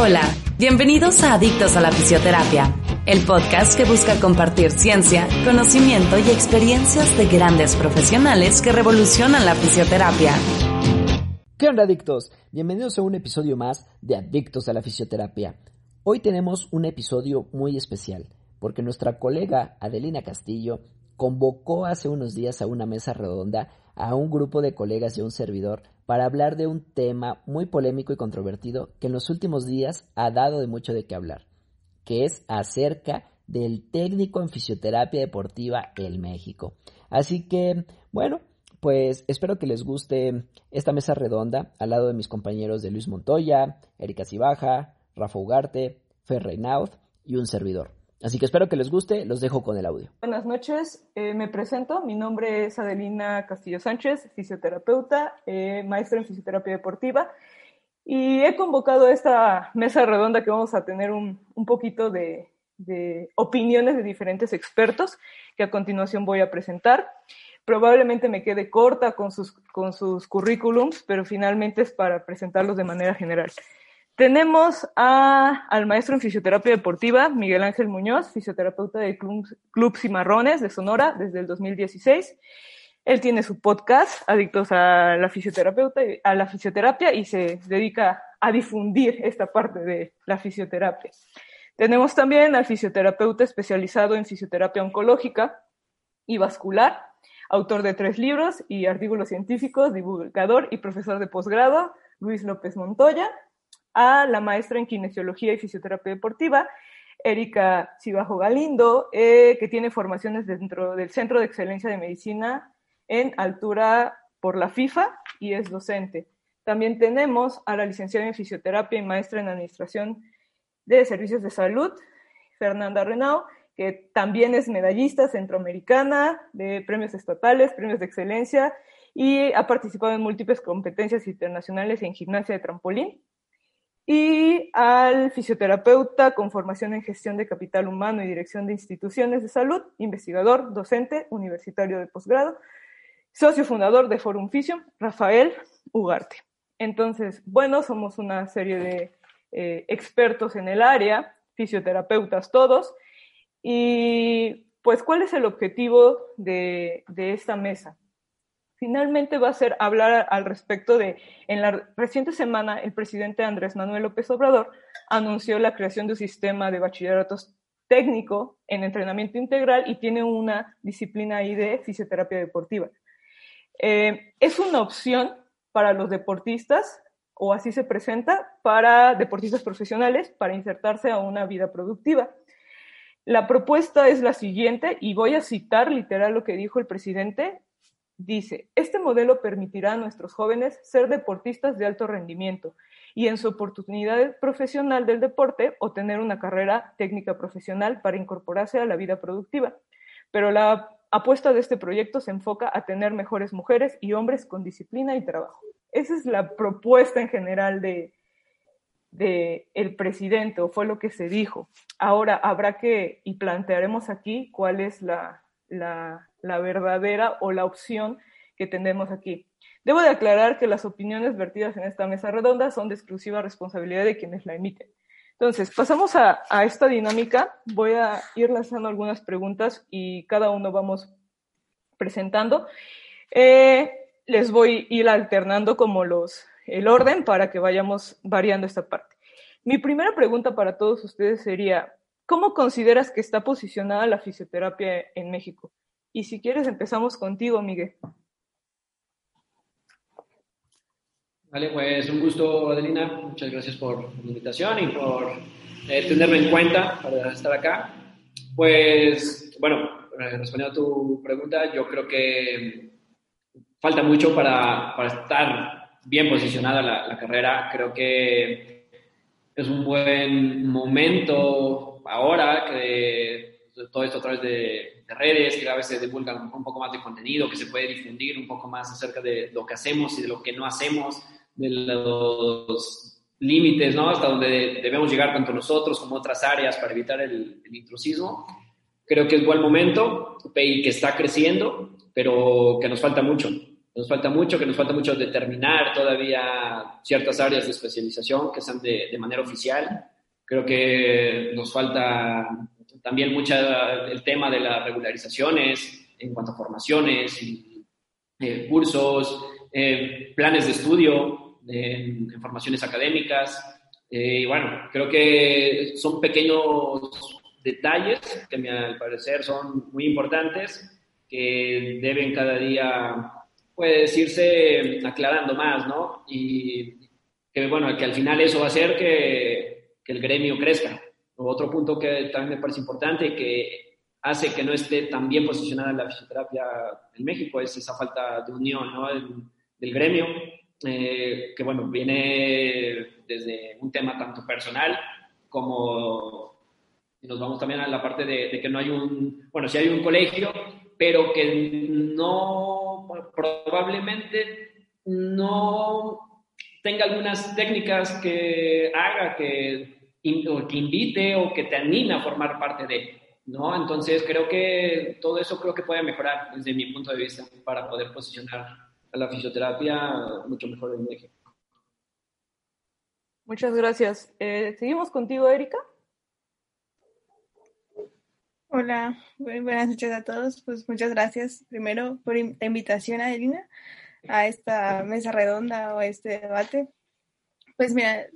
Hola, bienvenidos a Adictos a la Fisioterapia, el podcast que busca compartir ciencia, conocimiento y experiencias de grandes profesionales que revolucionan la fisioterapia. ¿Qué onda, adictos? Bienvenidos a un episodio más de Adictos a la Fisioterapia. Hoy tenemos un episodio muy especial, porque nuestra colega Adelina Castillo convocó hace unos días a una mesa redonda a un grupo de colegas y a un servidor para hablar de un tema muy polémico y controvertido que en los últimos días ha dado de mucho de qué hablar, que es acerca del técnico en fisioterapia deportiva en México. Así que, bueno, pues espero que les guste esta mesa redonda al lado de mis compañeros de Luis Montoya, Erika Cibaja, Rafa Ugarte, Fer Reinaud y un servidor. Así que espero que les guste, los dejo con el audio. Buenas noches, eh, me presento, mi nombre es Adelina Castillo Sánchez, fisioterapeuta, eh, maestra en fisioterapia deportiva, y he convocado esta mesa redonda que vamos a tener un, un poquito de, de, opiniones de diferentes expertos que a continuación voy a presentar. Probablemente me quede corta con sus, con sus currículums, pero finalmente es para presentarlos de manera general. Tenemos al maestro en fisioterapia deportiva, Miguel Ángel Muñoz, fisioterapeuta de Club, Cimarrones de Sonora desde el 2016. Él tiene su podcast, Adictos a la, fisioterapeuta, a la fisioterapia, y se dedica a difundir esta parte de la fisioterapia. Tenemos también al fisioterapeuta especializado en fisioterapia oncológica y vascular, autor de tres libros y artículos científicos, divulgador y profesor de posgrado, Luis López Montoya, a la maestra en kinesiología y fisioterapia deportiva, Erika Cibajo Galindo, eh, que tiene formaciones dentro del Centro de Excelencia de Medicina en altura por la FIFA y es docente. También tenemos a la licenciada en fisioterapia y maestra en administración de servicios de salud, Fernanda Renau, que también es medallista centroamericana de premios estatales, premios de excelencia y ha participado en múltiples competencias internacionales en gimnasia de trampolín y al fisioterapeuta con formación en gestión de capital humano y dirección de instituciones de salud, investigador, docente, universitario de posgrado, socio fundador de Forum Fisio, Rafael Ugarte. Entonces, bueno, somos una serie de eh, expertos en el área, fisioterapeutas todos, y pues, ¿cuál es el objetivo de, de esta mesa? Finalmente va a ser hablar al respecto de, en la reciente semana, el presidente Andrés Manuel López Obrador anunció la creación de un sistema de bachilleratos técnico en entrenamiento integral y tiene una disciplina ahí de fisioterapia deportiva. Eh, es una opción para los deportistas, o así se presenta, para deportistas profesionales, para insertarse a una vida productiva. La propuesta es la siguiente, y voy a citar literal lo que dijo el presidente Dice, este modelo permitirá a nuestros jóvenes ser deportistas de alto rendimiento y en su oportunidad profesional del deporte obtener una carrera técnica profesional para incorporarse a la vida productiva. Pero la apuesta de este proyecto se enfoca a tener mejores mujeres y hombres con disciplina y trabajo. Esa es la propuesta en general de, de el presidente, o fue lo que se dijo. Ahora habrá que, y plantearemos aquí cuál es la, la la verdadera o la opción que tenemos aquí. Debo de aclarar que las opiniones vertidas en esta mesa redonda son de exclusiva responsabilidad de quienes la emiten. Entonces, pasamos a, esta dinámica. Voy a ir lanzando algunas preguntas y cada uno vamos presentando. Eh, les voy a ir alternando como los, el orden para que vayamos variando esta parte. Mi primera pregunta para todos ustedes sería, ¿cómo consideras que está posicionada la fisioterapia en México? Y si quieres, empezamos contigo, Miguel. Vale, pues un gusto, Adelina. Muchas gracias por la invitación y por eh, tenerme en cuenta para estar acá. Pues, bueno, eh, respondiendo a tu pregunta, yo creo que falta mucho para, para estar bien posicionada la, la, carrera. Creo que es un buen momento ahora que todo esto a través de, redes, que a veces divulgan un poco más de contenido, que se puede difundir un poco más acerca de lo que hacemos y de lo que no hacemos, de los límites, ¿no? Hasta donde debemos llegar tanto nosotros como otras áreas para evitar el, el intrusismo. Creo que es buen momento y que está creciendo, pero que nos falta mucho. Nos falta mucho, que nos falta mucho determinar todavía ciertas áreas de especialización que sean de, de manera oficial. Creo que nos falta también mucho el tema de las regularizaciones en cuanto a formaciones, y, eh, cursos, eh, planes de estudio en, formaciones académicas. Eh, y bueno, creo que son pequeños detalles que a mi parecer son muy importantes, que deben cada día pues irse aclarando más, ¿no? Y que bueno, que al final eso va a hacer que, que el gremio crezca. Otro punto que también me parece importante que hace que no esté tan bien posicionada la fisioterapia en México es esa falta de unión ¿no? del, gremio, eh, que bueno, viene desde un tema tanto personal como nos vamos también a la parte de, que no hay un, bueno, sí hay un colegio, pero que no, probablemente no tenga algunas técnicas que haga que o que invite o que te anime a formar parte de, ¿no? Entonces creo que todo eso creo que puede mejorar desde mi punto de vista para poder posicionar a la fisioterapia mucho mejor en México. Muchas gracias. Eh, Seguimos contigo, Erika. Hola, buenas noches a todos. Pues muchas gracias primero por la invitación, Adelina, a esta mesa redonda o a este debate. Pues mira,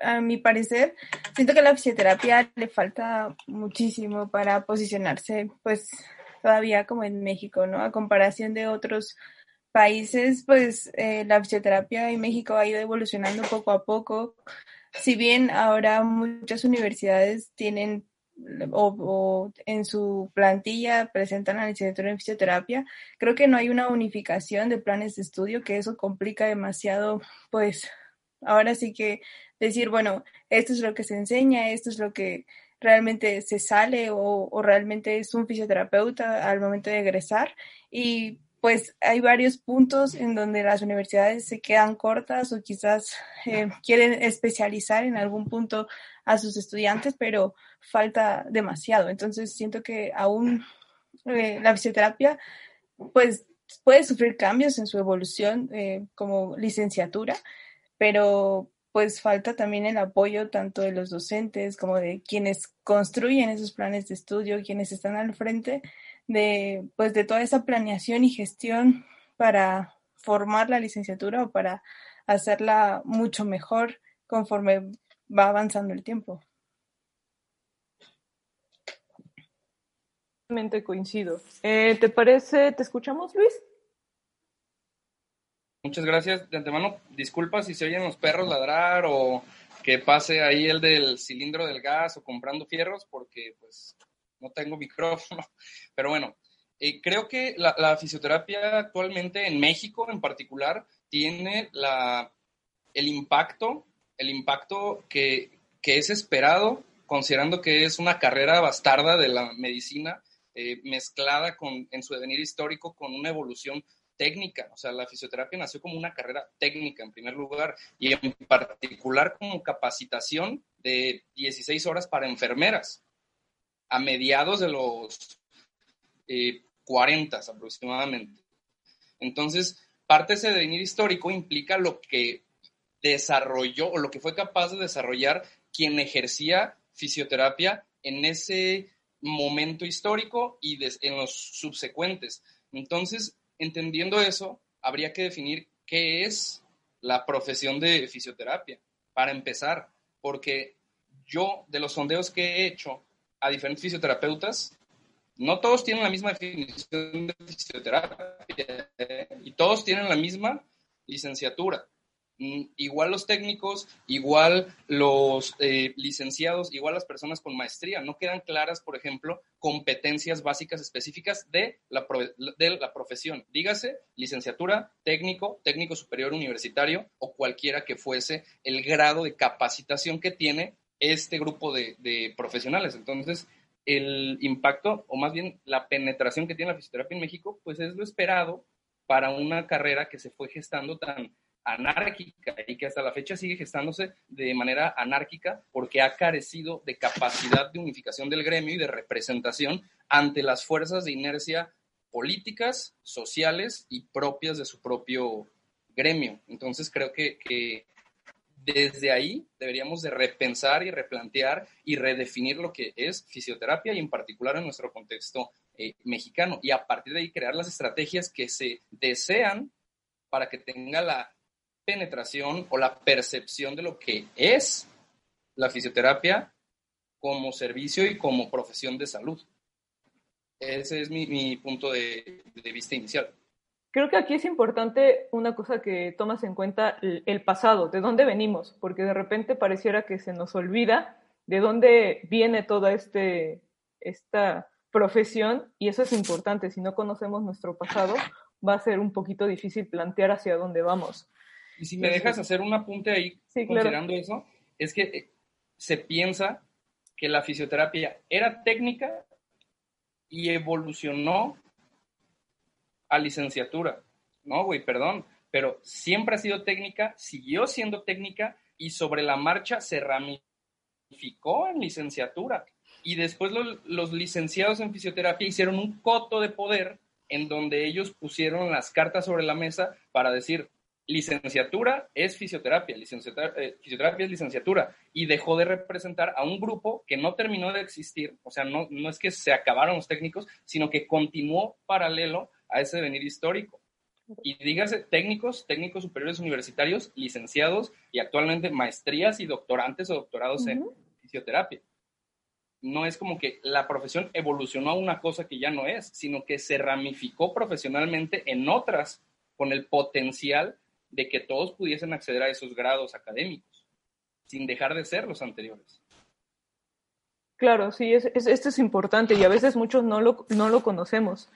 a mi parecer, siento que la fisioterapia le falta muchísimo para posicionarse, pues todavía como en México, ¿no? A comparación de otros países, pues eh, la fisioterapia en México ha ido evolucionando poco a poco. Si bien ahora muchas universidades tienen o, o, en su plantilla presentan la licenciatura en fisioterapia, creo que no hay una unificación de planes de estudio, que eso complica demasiado, pues ahora sí que decir, bueno, esto es lo que se enseña, esto es lo que realmente se sale o, realmente es un fisioterapeuta al momento de egresar. Y pues hay varios puntos en donde las universidades se quedan cortas o quizás eh, quieren especializar en algún punto a sus estudiantes, pero falta demasiado. Entonces siento que aún eh, la fisioterapia, pues puede sufrir cambios en su evolución eh, como licenciatura, pero pues falta también el apoyo tanto de los docentes como de quienes construyen esos planes de estudio, quienes están al frente de pues de toda esa planeación y gestión para formar la licenciatura o para hacerla mucho mejor conforme va avanzando el tiempo. coincido. Eh, ¿Te parece? ¿Te escuchamos, Luis? Muchas gracias. De antemano, disculpa si se oyen los perros ladrar o que pase ahí el del cilindro del gas o comprando fierros, porque pues no tengo micrófono. Pero bueno, eh, creo que la, fisioterapia actualmente en México en particular tiene la, el impacto, el impacto que, que es esperado, considerando que es una carrera bastarda de la medicina eh, mezclada con, en su devenir histórico con una evolución técnica, o sea, la fisioterapia nació como una carrera técnica en primer lugar y en particular como capacitación de 16 horas para enfermeras a mediados de los 40 eh, aproximadamente. Entonces, parte de ese devenir histórico implica lo que desarrolló o lo que fue capaz de desarrollar quien ejercía fisioterapia en ese momento histórico y en los subsecuentes. Entonces, entendiendo eso, habría que definir qué es la profesión de fisioterapia, para empezar, porque yo, de los sondeos que he hecho a diferentes fisioterapeutas, no todos tienen la misma definición de fisioterapia ¿eh? y todos tienen la misma licenciatura. Mm, igual los técnicos, igual los eh, licenciados, igual las personas con maestría. No quedan claras, por ejemplo, competencias básicas específicas de la, de la profesión. Dígase licenciatura, técnico, técnico superior universitario o cualquiera que fuese el grado de capacitación que tiene este grupo de, de profesionales. Entonces, el impacto, o más bien la penetración que tiene la fisioterapia en México, pues es lo esperado para una carrera que se fue gestando tan anárquica y que hasta la fecha sigue gestándose de manera anárquica porque ha carecido de capacidad de unificación del gremio y de representación ante las fuerzas de inercia políticas, sociales y propias de su propio gremio. Entonces creo que, desde ahí deberíamos de repensar y replantear y redefinir lo que es fisioterapia y en particular en nuestro contexto eh, mexicano y a partir de ahí crear las estrategias que se desean para que tenga la penetración o la percepción de lo que es la fisioterapia como servicio y como profesión de salud. Ese es mi, punto de, vista inicial. Creo que aquí es importante una cosa que tomas en cuenta, el, pasado, de dónde venimos, porque de repente pareciera que se nos olvida de dónde viene toda este, esta profesión y eso es importante. Si no conocemos nuestro pasado, va a ser un poquito difícil plantear hacia dónde vamos. Y si me dejas hacer un apunte ahí, considerando eso, es que eh, se piensa que la fisioterapia era técnica y evolucionó a licenciatura. No, güey, perdón, pero siempre ha sido técnica, siguió siendo técnica y sobre la marcha se ramificó en licenciatura. Y después los licenciados en fisioterapia hicieron un coto de poder en donde ellos pusieron las cartas sobre la mesa para decir, licenciatura es fisioterapia, eh, fisioterapia es licenciatura, y dejó de representar a un grupo que no terminó de existir, o sea, no, no es que se acabaron los técnicos, sino que continuó paralelo a ese devenir histórico. Y dígase técnicos, técnicos superiores universitarios, licenciados y actualmente maestrías y doctorantes o doctorados en fisioterapia. No es como que la profesión evolucionó a una cosa que ya no es, sino que se ramificó profesionalmente en otras con el potencial de que todos pudiesen acceder a esos grados académicos, sin dejar de ser los anteriores. Claro, sí, es, esto es importante y a veces muchos no lo, no lo conocemos.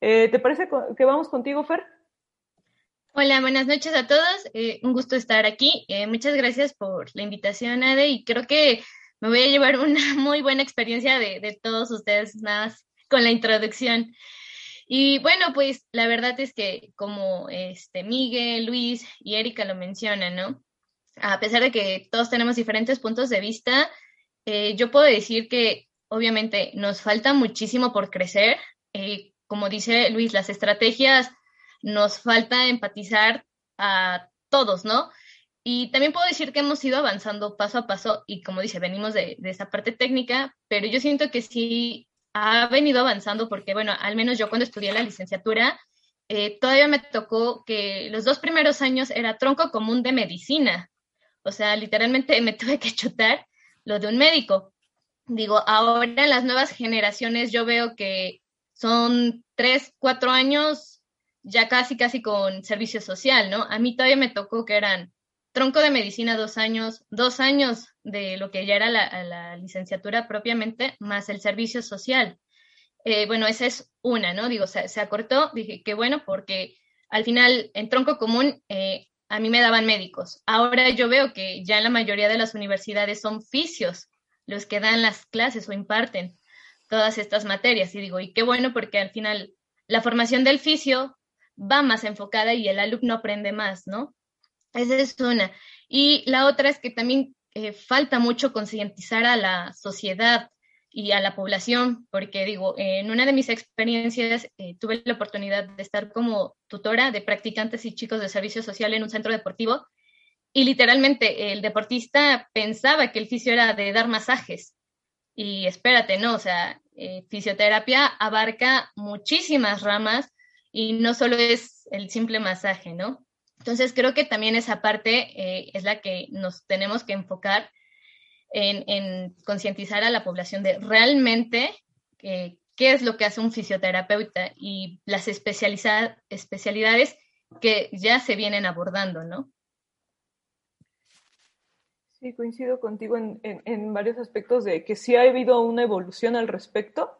Eh, ¿Te parece que vamos contigo, Fer? Hola, buenas noches a todos. Eh, un gusto estar aquí. Eh, muchas gracias por la invitación, Ade, y creo que me voy a llevar una muy buena experiencia de, de todos ustedes, nada más con la introducción. Y bueno, pues la verdad es que como este Miguel, Luis y Erika lo mencionan, ¿no? A pesar de que todos tenemos diferentes puntos de vista, eh, yo puedo decir que obviamente nos falta muchísimo por crecer. Eh, como dice Luis, las estrategias nos falta empatizar a todos, ¿no? Y también puedo decir que hemos ido avanzando paso a paso y como dice, venimos de, de esa parte técnica, pero yo siento que sí ha venido avanzando porque, bueno, al menos yo cuando estudié la licenciatura, eh, todavía me tocó que los dos primeros años era tronco común de medicina. O sea, literalmente me tuve que chutar lo de un médico. Digo, ahora en las nuevas generaciones yo veo que son tres, cuatro años ya casi, casi con servicio social, ¿no? A mí todavía me tocó que eran tronco de medicina dos años, dos años de lo que ya era la, licenciatura propiamente, más el servicio social. Eh, bueno, esa es una, ¿no? Digo, se, acortó, dije que bueno, porque al final en tronco común eh, a mí me daban médicos. Ahora yo veo que ya en la mayoría de las universidades son fisios los que dan las clases o imparten todas estas materias. Y digo, y qué bueno porque al final la formación del fisio va más enfocada y el alumno aprende más, ¿no? Esa es una. Y la otra es que también eh, falta mucho concientizar a la sociedad y a la población, porque digo, en una de mis experiencias eh, tuve la oportunidad de estar como tutora de practicantes y chicos de servicio social en un centro deportivo y literalmente el deportista pensaba que el fisio era de dar masajes. Y espérate, no, o sea, eh, fisioterapia abarca muchísimas ramas y no solo es el simple masaje, ¿no? Entonces, creo que también esa parte eh, es la que nos tenemos que enfocar en, concientizar a la población de realmente eh, qué es lo que hace un fisioterapeuta y las especialidades que ya se vienen abordando, ¿no? Sí, coincido contigo en, en, varios aspectos de que sí ha habido una evolución al respecto.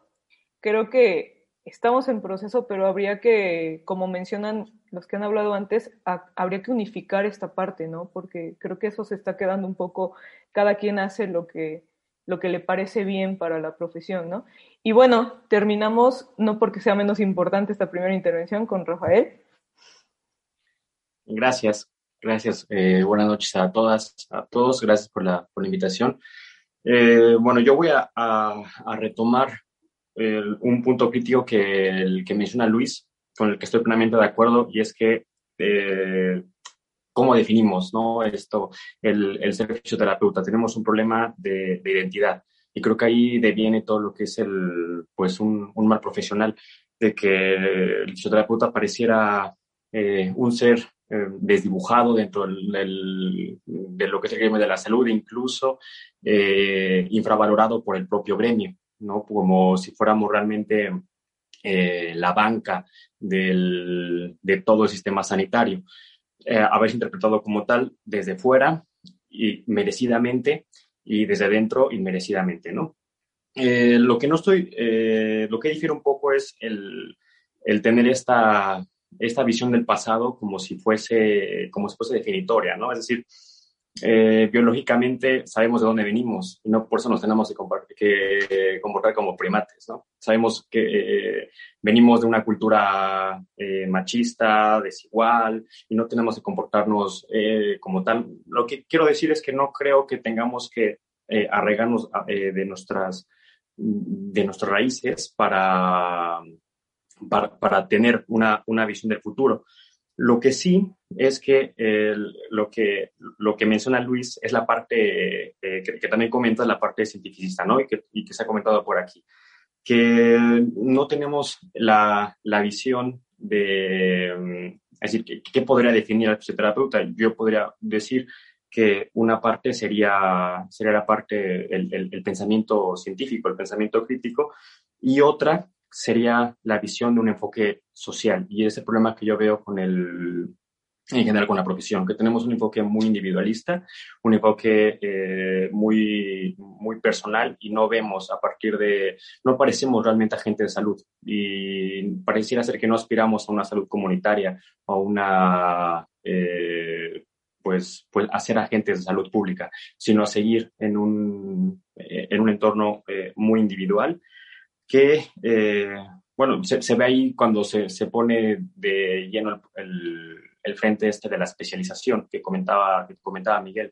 Creo que estamos en proceso, pero habría que, como mencionan los que han hablado antes, habría que unificar esta parte, ¿no? Porque creo que eso se está quedando un poco, cada quien hace lo que, lo que le parece bien para la profesión, ¿no? Y bueno, terminamos, no porque sea menos importante esta primera intervención, con Rafael. Gracias. Gracias. Eh, buenas noches a todas, a todos. Gracias por la, por la invitación. Eh, bueno, yo voy a, a, retomar un punto crítico que, el que menciona Luis, con el que estoy plenamente de acuerdo, y es que eh, cómo definimos ¿no? esto, el, el ser fisioterapeuta. Tenemos un problema de, de, identidad y creo que ahí deviene todo lo que es el, pues un, mal profesional, de que el fisioterapeuta pareciera un ser eh, desdibujado dentro del, de lo que es el gremio de la salud, incluso eh, infravalorado por el propio gremio, ¿no? Como si fuéramos realmente eh, la banca del, de todo el sistema sanitario. haberse interpretado como tal desde fuera y merecidamente y desde dentro inmerecidamente, ¿no? lo que no estoy, lo que difiere un poco es el, el tener esta esta visión del pasado como si fuese, como si fuese definitoria, ¿no? Es decir, eh, biológicamente sabemos de dónde venimos y no por eso nos tenemos que, comportar como primates, ¿no? Sabemos que eh, venimos de una cultura eh, machista, desigual y no tenemos que comportarnos como tal. Lo que quiero decir es que no creo que tengamos que arregarnos de nuestras de nuestras raíces para para, para tener una, una, visión del futuro. Lo que sí es que lo que lo que menciona Luis es la parte eh, que, también comenta la parte científica, ¿no? Y que, se ha comentado por aquí, que no tenemos la, la visión de, mm, es decir, ¿qué, podría definir al fisioterapeuta? Yo podría decir que una parte sería, sería la parte, el, el pensamiento científico, el pensamiento crítico, y otra sería la visión de un enfoque social. Y ese problema que yo veo con el, en general con la profesión, que tenemos un enfoque muy individualista, un enfoque eh, muy, muy personal y no vemos a partir de, no parecemos realmente agentes de salud y pareciera ser que no aspiramos a una salud comunitaria o a una, eh, pues, pues a ser agentes de salud pública, sino a seguir en un, eh, en un entorno muy individual que, eh, bueno, se, ve ahí cuando se, se pone de lleno el, el, frente este de la especialización que comentaba, que comentaba Miguel.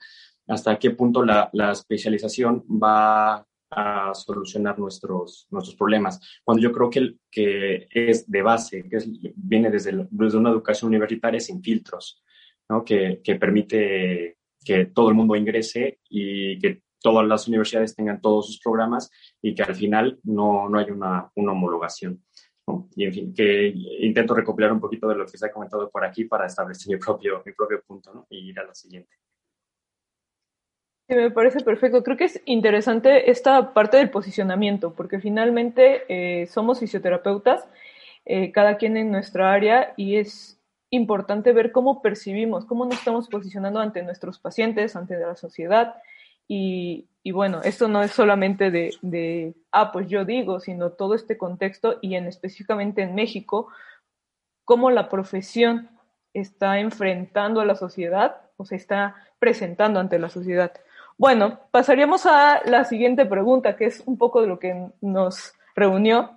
¿Hasta qué punto la, la especialización va a solucionar nuestros, nuestros problemas. Cuando yo creo que, que es de base, que es, viene desde, desde, una educación universitaria sin filtros, ¿no? que, que, permite que todo el mundo ingrese y que todas las universidades tengan todos sus programas y que al final no, no hay una, una homologación. Y en fin, que intento recopilar un poquito de lo que se ha comentado por aquí para establecer mi propio, mi propio punto ¿no? y ir a lo siguiente. Sí, me parece perfecto. Creo que es interesante esta parte del posicionamiento, porque finalmente eh, somos fisioterapeutas, eh, cada quien en nuestra área, y es importante ver cómo percibimos, cómo nos estamos posicionando ante nuestros pacientes, ante la sociedad, y, bueno, esto no es solamente de, de, ah, pues yo digo, sino todo este contexto y en específicamente en México, cómo la profesión está enfrentando a la sociedad o se está presentando ante la sociedad. Bueno, pasaríamos a la siguiente pregunta, que es un poco de lo que nos reunió,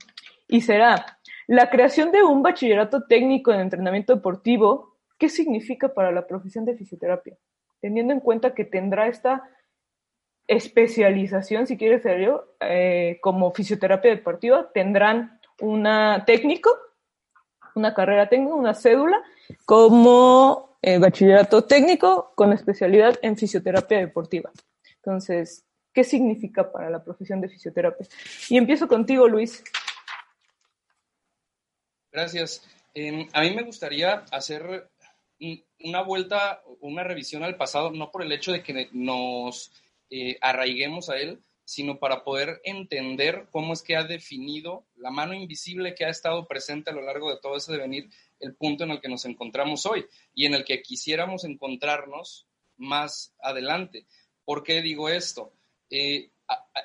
y será, la creación de un bachillerato técnico en entrenamiento deportivo, ¿qué significa para la profesión de fisioterapia? Teniendo en cuenta que tendrá esta especialización, si quieres ser yo, eh, como fisioterapia deportiva, tendrán una técnico, una carrera técnica, una cédula, como eh, bachillerato técnico con especialidad en fisioterapia deportiva. Entonces, ¿qué significa para la profesión de fisioterapia? Y empiezo contigo, Luis. Gracias. Em, a mí me gustaría hacer una vuelta, una revisión al pasado, no por el hecho de que nos eh, arraiguemos a él, sino para poder entender cómo es que ha definido la mano invisible que ha estado presente a lo largo de todo ese devenir, el punto en el que nos encontramos hoy y en el que quisiéramos encontrarnos más adelante. ¿Por qué digo esto? Eh,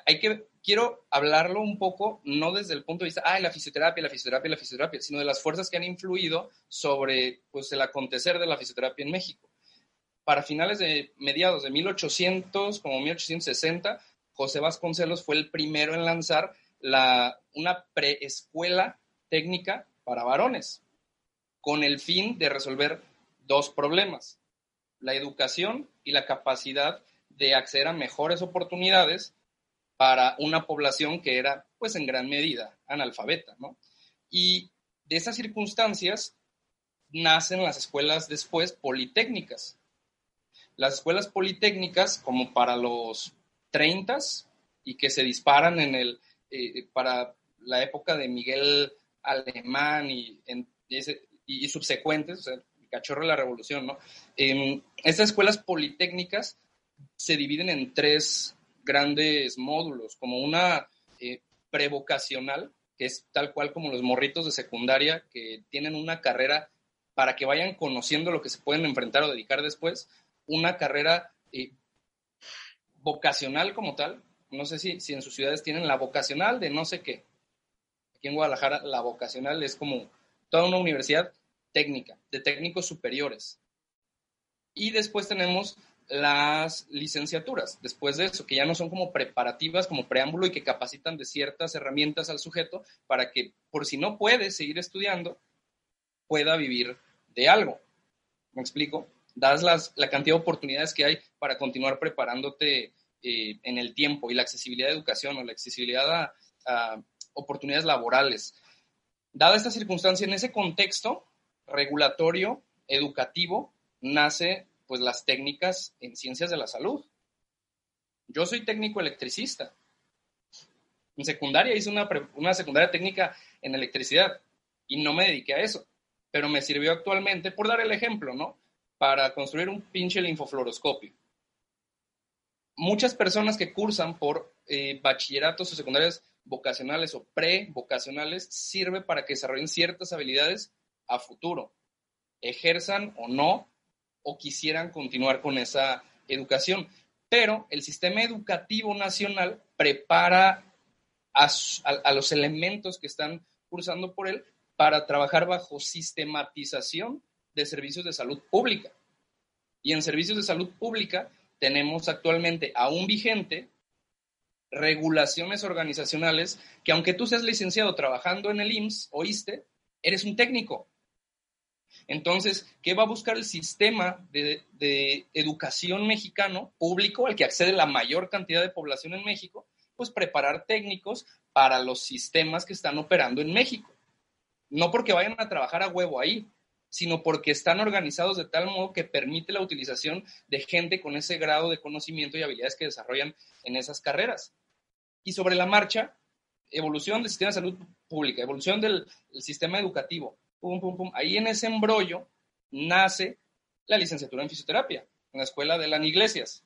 hay que, quiero hablarlo un poco, no desde el punto de vista, ah, la fisioterapia, la fisioterapia, la fisioterapia, sino de las fuerzas que han influido sobre pues, el acontecer de la fisioterapia en México. Para finales de mediados de 1800, como 1860, José Vasconcelos fue el primero en lanzar la, una preescuela técnica para varones, con el fin de resolver dos problemas, la educación y la capacidad de acceder a mejores oportunidades para una población que era, pues en gran medida, analfabeta, ¿no? Y de esas circunstancias nacen las escuelas después politécnicas. Las escuelas politécnicas, como para los 30 y que se disparan en el, eh, para la época de Miguel Alemán y, y, subsecuentes, el cachorro de la revolución, ¿no? estas escuelas politécnicas se dividen en tres grandes módulos, como una eh, prevocacional, que es tal cual como los morritos de secundaria que tienen una carrera para que vayan conociendo lo que se pueden enfrentar o dedicar después, una carrera eh, vocacional como tal. No sé si, si en sus ciudades tienen la vocacional de no sé qué. Aquí en Guadalajara la vocacional es como toda una universidad técnica, de técnicos superiores. Y después tenemos las licenciaturas, después de eso, que ya no son como preparativas, como preámbulo y que capacitan de ciertas herramientas al sujeto para que, por si no puede seguir estudiando, pueda vivir de algo. ¿Me explico? Das las, la cantidad de oportunidades que hay para continuar preparándote eh, en el tiempo y la accesibilidad de educación o la accesibilidad a oportunidades laborales. Dada esta circunstancia, en ese contexto regulatorio, educativo, nace pues las técnicas en ciencias de la salud. Yo soy técnico electricista. En secundaria hice una, una secundaria técnica en electricidad y no me dediqué a eso, pero me sirvió actualmente, por dar el ejemplo, ¿no? Para construir un pinche linfofluoroscopio. Muchas personas que cursan por eh, bachilleratos o secundarias vocacionales o pre-vocacionales sirve para que desarrollen ciertas habilidades a futuro, ejerzan o no o quisieran continuar con esa educación. Pero el sistema educativo nacional prepara a, los elementos que están cursando por él para trabajar bajo sistematización de servicios de salud pública. Y en servicios de salud pública tenemos actualmente aún vigente regulaciones organizacionales que aunque tú seas licenciado trabajando en el IMSS o ISTE, eres un técnico entonces, ¿qué va a buscar el sistema de, educación mexicano público al que accede la mayor cantidad de población en México? Pues preparar técnicos para los sistemas que están operando en México. No porque vayan a trabajar a huevo ahí, sino porque están organizados de tal modo que permite la utilización de gente con ese grado de conocimiento y habilidades que desarrollan en esas carreras. Y sobre la marcha, evolución del sistema de salud pública, evolución del sistema educativo, Ahí en ese embrollo nace la licenciatura en fisioterapia en la escuela de las iglesias.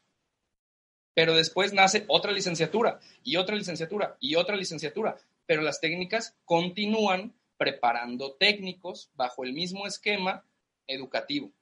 Pero después nace otra licenciatura y otra licenciatura y otra licenciatura. Pero las técnicas continúan preparando técnicos bajo el mismo esquema educativo.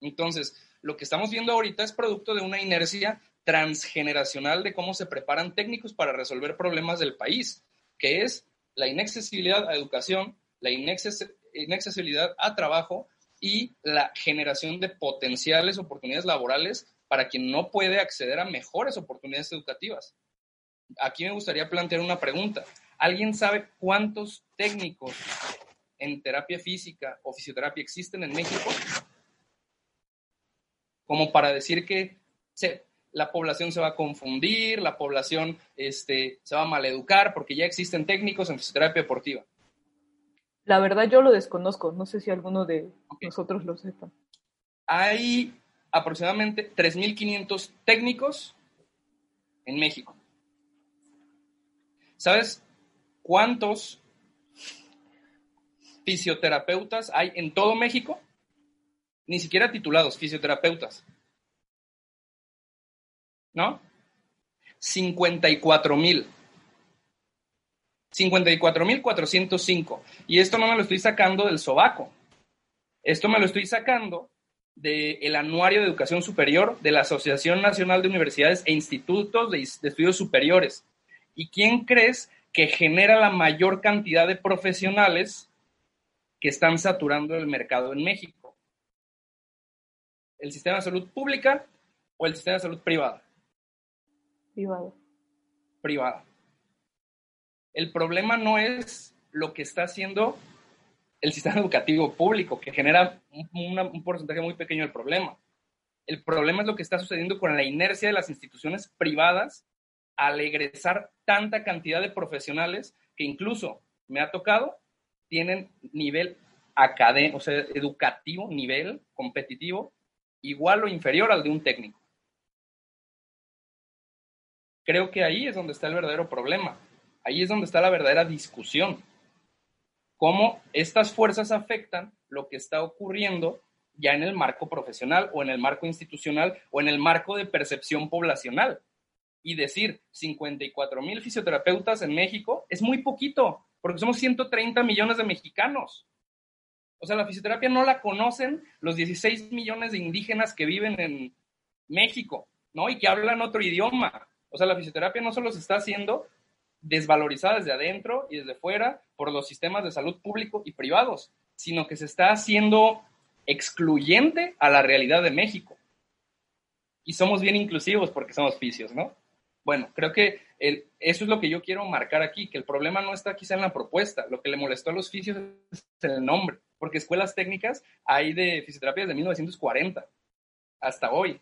Entonces, lo que estamos viendo ahorita es producto de una inercia transgeneracional de cómo se preparan técnicos para resolver problemas del país, que es la inaccesibilidad a educación, la inaccesibilidad a trabajo y la generación de potenciales oportunidades laborales para quien no puede acceder a mejores oportunidades educativas. Aquí me gustaría plantear una pregunta. ¿Alguien sabe cuántos técnicos en terapia física o fisioterapia existen en México? Como para decir que la población se va a confundir, la población este, se va a maleducar porque ya existen técnicos en fisioterapia deportiva. La verdad yo lo desconozco, no sé si alguno de nosotros lo sepa. Hay aproximadamente 3.500 técnicos en México. ¿Sabes cuántos fisioterapeutas hay en todo México? Ni siquiera titulados, fisioterapeutas. ¿No? 54 mil. 54.405. Y esto no me lo estoy sacando del sobaco. Esto me lo estoy sacando del Anuario de Educación Superior de la Asociación Nacional de Universidades e Institutos de, de Estudios Superiores. ¿Y quién crees que genera la mayor cantidad de profesionales que están saturando el mercado en México? ¿El sistema de salud pública o el sistema de salud privada? Privado. Privada. El problema no es lo que está haciendo el sistema educativo público, que genera un, porcentaje muy pequeño del problema. El problema es lo que está sucediendo con la inercia de las instituciones privadas al egresar tanta cantidad de profesionales que incluso me ha tocado, tienen nivel académico, o sea, educativo, nivel competitivo, igual o inferior al de un técnico. Creo que ahí es donde está el verdadero problema. Ahí es donde está la verdadera discusión cómo estas fuerzas afectan lo que está ocurriendo ya en el marco profesional o en el marco institucional o en el marco de percepción poblacional. Y decir 54 mil fisioterapeutas en México es muy poquito, porque somos 130 millones de mexicanos. O sea, la fisioterapia no la conocen los 16 millones de indígenas que viven en México, ¿no? Y que hablan otro idioma. O sea, la fisioterapia no solo se está haciendo desvalorizada desde adentro y desde fuera por los sistemas de salud público y privados, sino que se está haciendo excluyente a la realidad de México. Y somos bien inclusivos porque somos fisios, ¿no? Bueno, creo que eso es lo que yo quiero marcar aquí, que el problema no está quizá en la propuesta, lo que le molestó a los fisios es el nombre, porque escuelas técnicas hay de fisioterapia desde 1940 hasta hoy.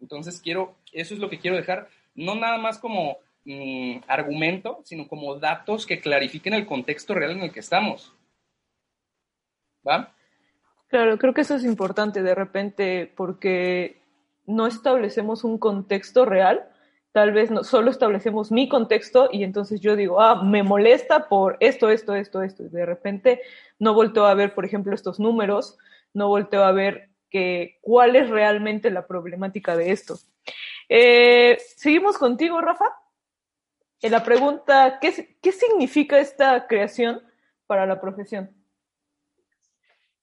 Entonces quiero, eso es lo que quiero dejar no nada más como mm, argumento, sino como datos que clarifiquen el contexto real en el que estamos. ¿Va? Claro, creo que eso es importante de repente porque no establecemos un contexto real, tal vez no, solo establecemos mi contexto y entonces yo digo, ah, me molesta por esto, esto, esto, esto. Y de repente no volteo a ver, por ejemplo, estos números, no volteo a ver cuál es realmente la problemática de esto. Eh, seguimos contigo, Rafa. En la pregunta, ¿qué, ¿qué significa esta creación para la profesión?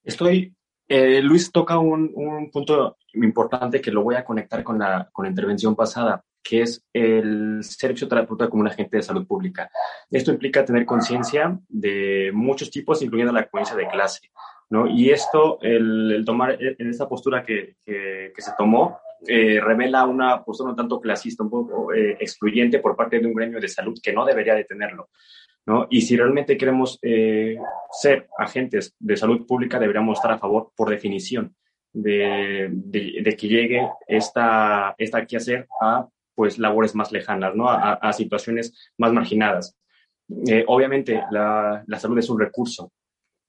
Estoy, eh, Luis toca un, un, punto importante que lo voy a conectar con la, con la intervención pasada, que es el ser fisioterapeuta como un agente de salud pública. Esto implica tener conciencia de muchos tipos, incluyendo la conciencia de clase. ¿no? Y esto, el, el tomar e, en esta postura que, que, que se tomó, eh, revela una postura un tanto clasista, un poco eh, excluyente por parte de un gremio de salud que no debería de tenerlo. ¿no? Y si realmente queremos eh, ser agentes de salud pública, deberíamos estar a favor, por definición, de, que llegue esta, esta aquí a pues labores más lejanas, ¿no? a, situaciones más marginadas. Eh, obviamente la, la, salud es un recurso,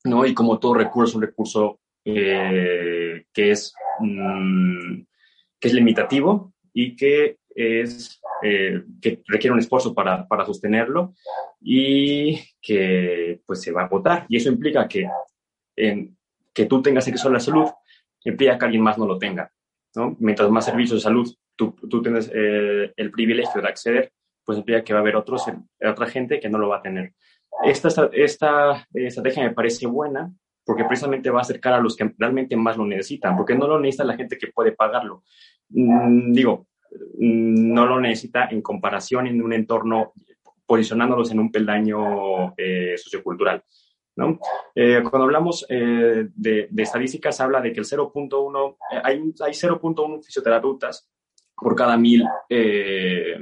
¿no? Y como todo recurso, es un recurso eh, que es mmm, que es limitativo y que, es, eh, que requiere un esfuerzo para, para, sostenerlo y que pues se va a agotar. Y eso implica que, que tú tengas acceso a la salud, implica que alguien más no lo tenga. ¿no? Mientras más servicios de salud tú, tú tienes eh, el privilegio de acceder, pues implica que va a haber otros, otra gente que no lo va a tener. Esta, esta estrategia me parece buena porque precisamente va a acercar a los que realmente más lo necesitan, porque no lo necesita la gente que puede pagarlo. Mm, digo, mm, no lo necesita en comparación en un entorno posicionándolos en un peldaño eh, sociocultural. ¿No? Eh, cuando hablamos eh, de, de, estadísticas, habla de que el 0.1, eh, hay, hay 0.1 fisioterapeutas por cada mil eh,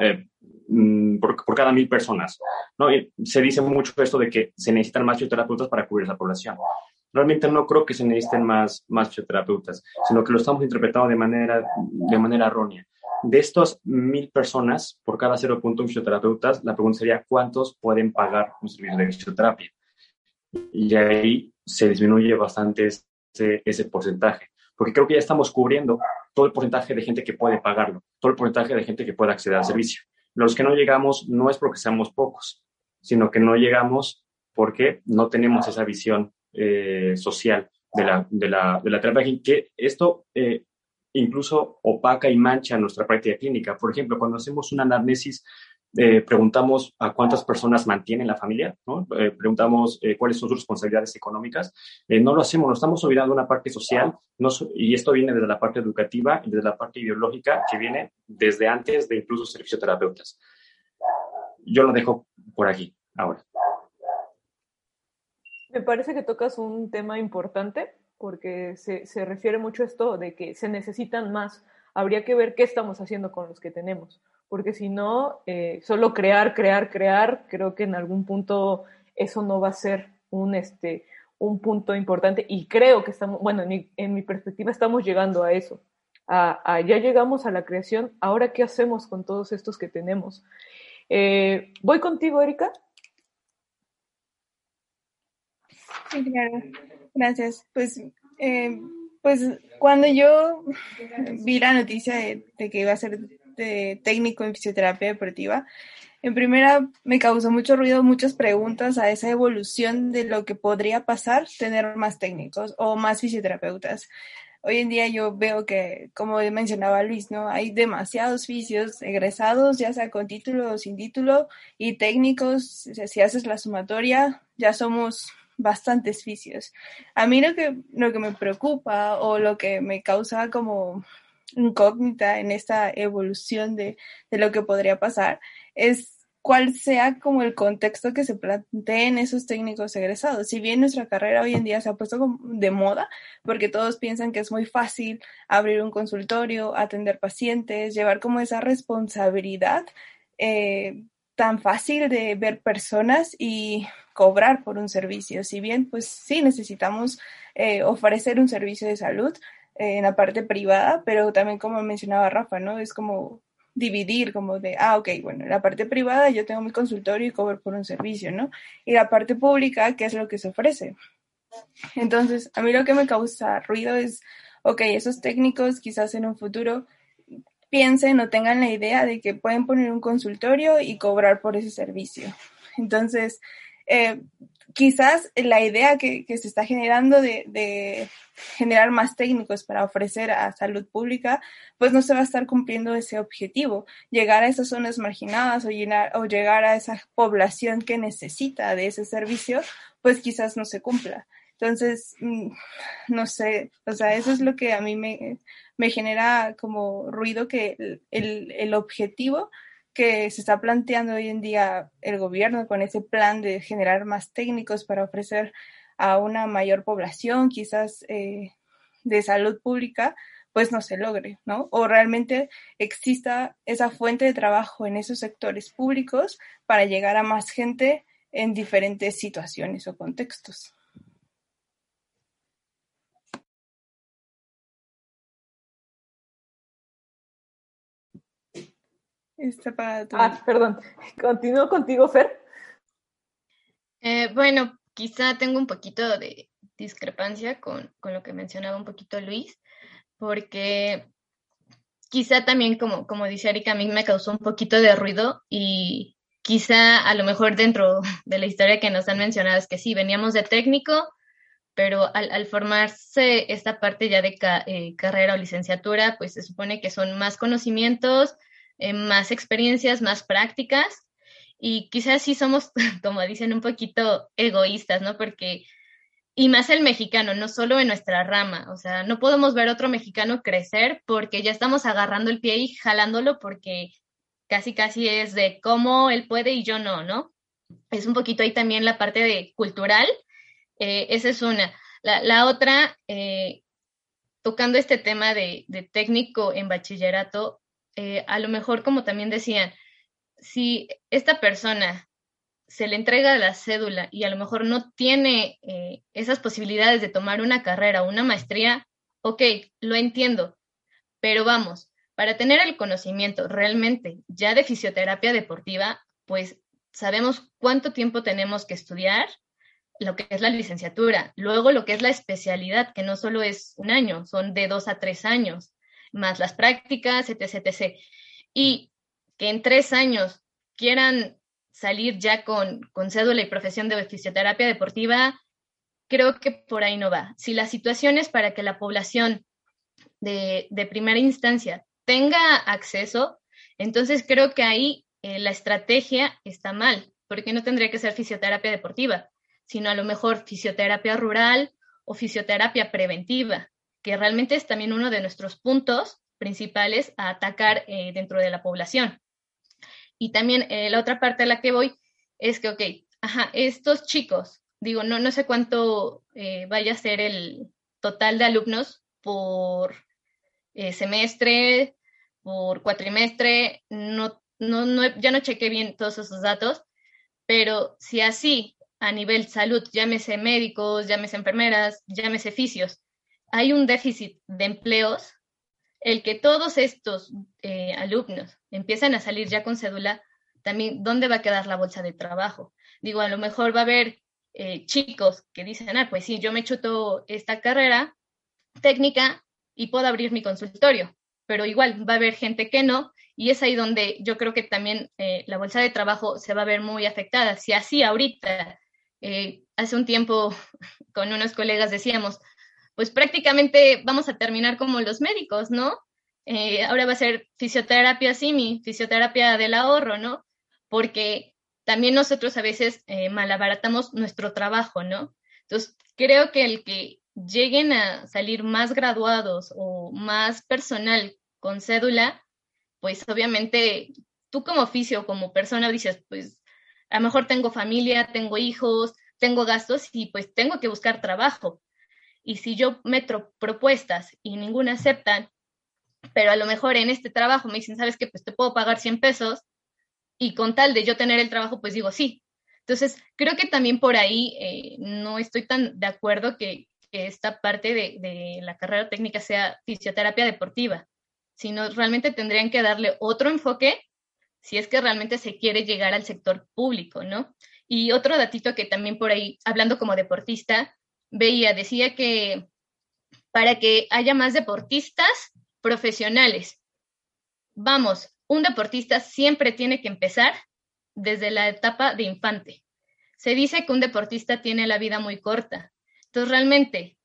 eh, Mm, por, por, cada mil personas. ¿no? Y se dice mucho esto de que se necesitan más fisioterapeutas para cubrir esa población. Realmente no creo que se necesiten más, más fisioterapeutas, sino que lo estamos interpretando de manera, de manera errónea. De estos mil personas, por cada 0.1 fisioterapeutas, la pregunta sería cuántos pueden pagar un servicio de fisioterapia. Y ahí se disminuye bastante ese, ese porcentaje, porque creo que ya estamos cubriendo todo el porcentaje de gente que puede pagarlo, todo el porcentaje de gente que puede acceder al servicio. Los que no llegamos no es porque seamos pocos, sino que no llegamos porque no tenemos esa visión eh, social de la, de, la, de la terapia, que esto eh, incluso opaca y mancha nuestra práctica clínica. Por ejemplo, cuando hacemos una anamnesis eh, preguntamos a cuántas personas mantienen la familia, ¿no? Eh, preguntamos eh, cuáles son sus responsabilidades económicas. no lo hacemos, nos estamos olvidando una parte social no, y esto viene desde la parte educativa y desde la parte ideológica que viene desde antes de incluso ser fisioterapeutas. Yo lo dejo por aquí ahora. Me parece que tocas un tema importante porque se, se refiere mucho a esto de que se necesitan más. Habría que ver qué estamos haciendo con los que tenemos porque si no, eh, solo crear, crear, crear, creo que en algún punto eso no va a ser un, este, un punto importante y creo que estamos, bueno, en mi, perspectiva estamos llegando a eso. A, ya llegamos a la creación, ahora qué hacemos con todos estos que tenemos. Eh, Voy contigo, Erika. Sí, claro. Gracias. Pues, eh, pues cuando yo vi la noticia de, de que iba a ser técnico en fisioterapia deportiva. En primera, me causó mucho ruido, muchas preguntas a esa evolución de lo que podría pasar tener más técnicos o más fisioterapeutas. Hoy en día yo veo que, como mencionaba Luis, ¿no? Hay demasiados fisios egresados, ya sea con título o sin título, y técnicos, si haces la sumatoria, ya somos bastantes fisios. A mí lo que, lo que me preocupa o lo que me causa como incógnita en esta evolución de, lo que podría pasar es cuál sea como el contexto que se planteen esos técnicos egresados. Si bien nuestra carrera hoy en día se ha puesto de moda, porque todos piensan que es muy fácil abrir un consultorio, atender pacientes, llevar como esa responsabilidad eh, tan fácil de ver personas y cobrar por un servicio. Si bien, pues sí necesitamos eh, ofrecer un servicio de salud, en la parte privada, pero también como mencionaba Rafa, ¿no? Es como dividir, como de, ah, ok, bueno, en la parte privada yo tengo mi consultorio y cobro por un servicio, ¿no? Y la parte pública, ¿qué es lo que se ofrece? Entonces, a mí lo que me causa ruido es, ok, esos técnicos quizás en un futuro piensen o tengan la idea de que pueden poner un consultorio y cobrar por ese servicio. Entonces, eh, quizás la idea que, se está generando de, generar más técnicos para ofrecer a salud pública, pues no se va a estar cumpliendo ese objetivo. Llegar a esas zonas marginadas o, llegar a esa población que necesita de ese servicio, pues quizás no se cumpla. Entonces, mm, no sé, o sea, eso es lo que a mí me, genera como ruido que el objetivo que se está planteando hoy en día el gobierno con ese plan de generar más técnicos para ofrecer a una mayor población, quizás eh, de salud pública, pues no se logre, ¿no? O realmente exista esa fuente de trabajo en esos sectores públicos para llegar a más gente en diferentes situaciones o contextos. Ah, perdón. Continúo contigo, Fer. Eh, bueno, quizá tengo un poquito de discrepancia con, lo que mencionaba un poquito Luis, porque quizá también, como, como dice Erika, a mí me causó un poquito de ruido y quizá a lo mejor dentro de la historia que nos han mencionado es que sí, veníamos de técnico, pero al, formarse esta parte ya de eh, carrera o licenciatura, pues se supone que son más conocimientos, eh, más experiencias, más prácticas y quizás sí somos, como dicen, un poquito egoístas, ¿no? Porque, y más el mexicano, no solo en nuestra rama, o sea, no podemos ver otro mexicano crecer porque ya estamos agarrando el pie y jalándolo porque casi, casi es de cómo él puede y yo no, ¿no? Es un poquito ahí también la parte de cultural, eh, esa es una. La, otra, eh, tocando este tema de, de técnico en bachillerato, eh, a lo mejor, como también decían, si esta persona se le entrega la cédula y a lo mejor no tiene eh, esas posibilidades de tomar una carrera una maestría, ok, lo entiendo, pero vamos, para tener el conocimiento realmente ya de fisioterapia deportiva, pues sabemos cuánto tiempo tenemos que estudiar, lo que es la licenciatura, luego lo que es la especialidad, que no solo es un año, son de dos a tres años más las prácticas, etc, etc. Y que en tres años quieran salir ya con, con cédula y profesión de fisioterapia deportiva, creo que por ahí no va. Si la situación es para que la población de, primera instancia tenga acceso, entonces creo que ahí eh, la estrategia está mal, porque no tendría que ser fisioterapia deportiva, sino a lo mejor fisioterapia rural o fisioterapia preventiva, que realmente es también uno de nuestros puntos principales a atacar eh, dentro de la población. Y también eh, la otra parte a la que voy es que, ok, ajá, estos chicos, digo, no, no sé cuánto eh, vaya a ser el total de alumnos por semestre, por cuatrimestre, no, no, no, ya no chequé bien todos esos datos, pero si así a nivel salud, llámese médicos, llámese enfermeras, llámese fisios, hay un déficit de empleos, el que todos estos eh, alumnos empiezan a salir ya con cédula, también, ¿dónde va a quedar la bolsa de trabajo? Digo, a lo mejor va a haber eh, chicos que dicen, ah, pues sí, yo me chuto esta carrera técnica y puedo abrir mi consultorio, pero igual va a haber gente que no, y es ahí donde yo creo que también eh, la bolsa de trabajo se va a ver muy afectada. Si así ahorita, hace un tiempo con unos colegas decíamos, pues prácticamente vamos a terminar como los médicos, ¿no? Eh, ahora va a ser fisioterapia SIMI, fisioterapia del ahorro, ¿no? Porque también nosotros a veces eh, malabaratamos nuestro trabajo, ¿no? Entonces, creo que el que lleguen a salir más graduados o más personal con cédula, pues obviamente tú como oficio, como persona, dices, pues a lo mejor tengo familia, tengo hijos, tengo gastos y pues tengo que buscar trabajo. Y si yo meto propuestas y ninguna aceptan, pero a lo mejor en este trabajo me dicen, ¿sabes qué? Pues te puedo pagar 100 pesos y con tal de yo tener el trabajo, pues digo sí. Entonces, creo que también por ahí eh, no estoy tan de acuerdo que, esta parte de, de, la carrera técnica sea fisioterapia deportiva, sino realmente tendrían que darle otro enfoque si es que realmente se quiere llegar al sector público, ¿no? Y otro datito que también por ahí, hablando como deportista, veía, decía que para que haya más deportistas profesionales, vamos, un deportista siempre tiene que empezar desde la etapa de infante. Se dice que un deportista tiene la vida muy corta. Entonces, realmente,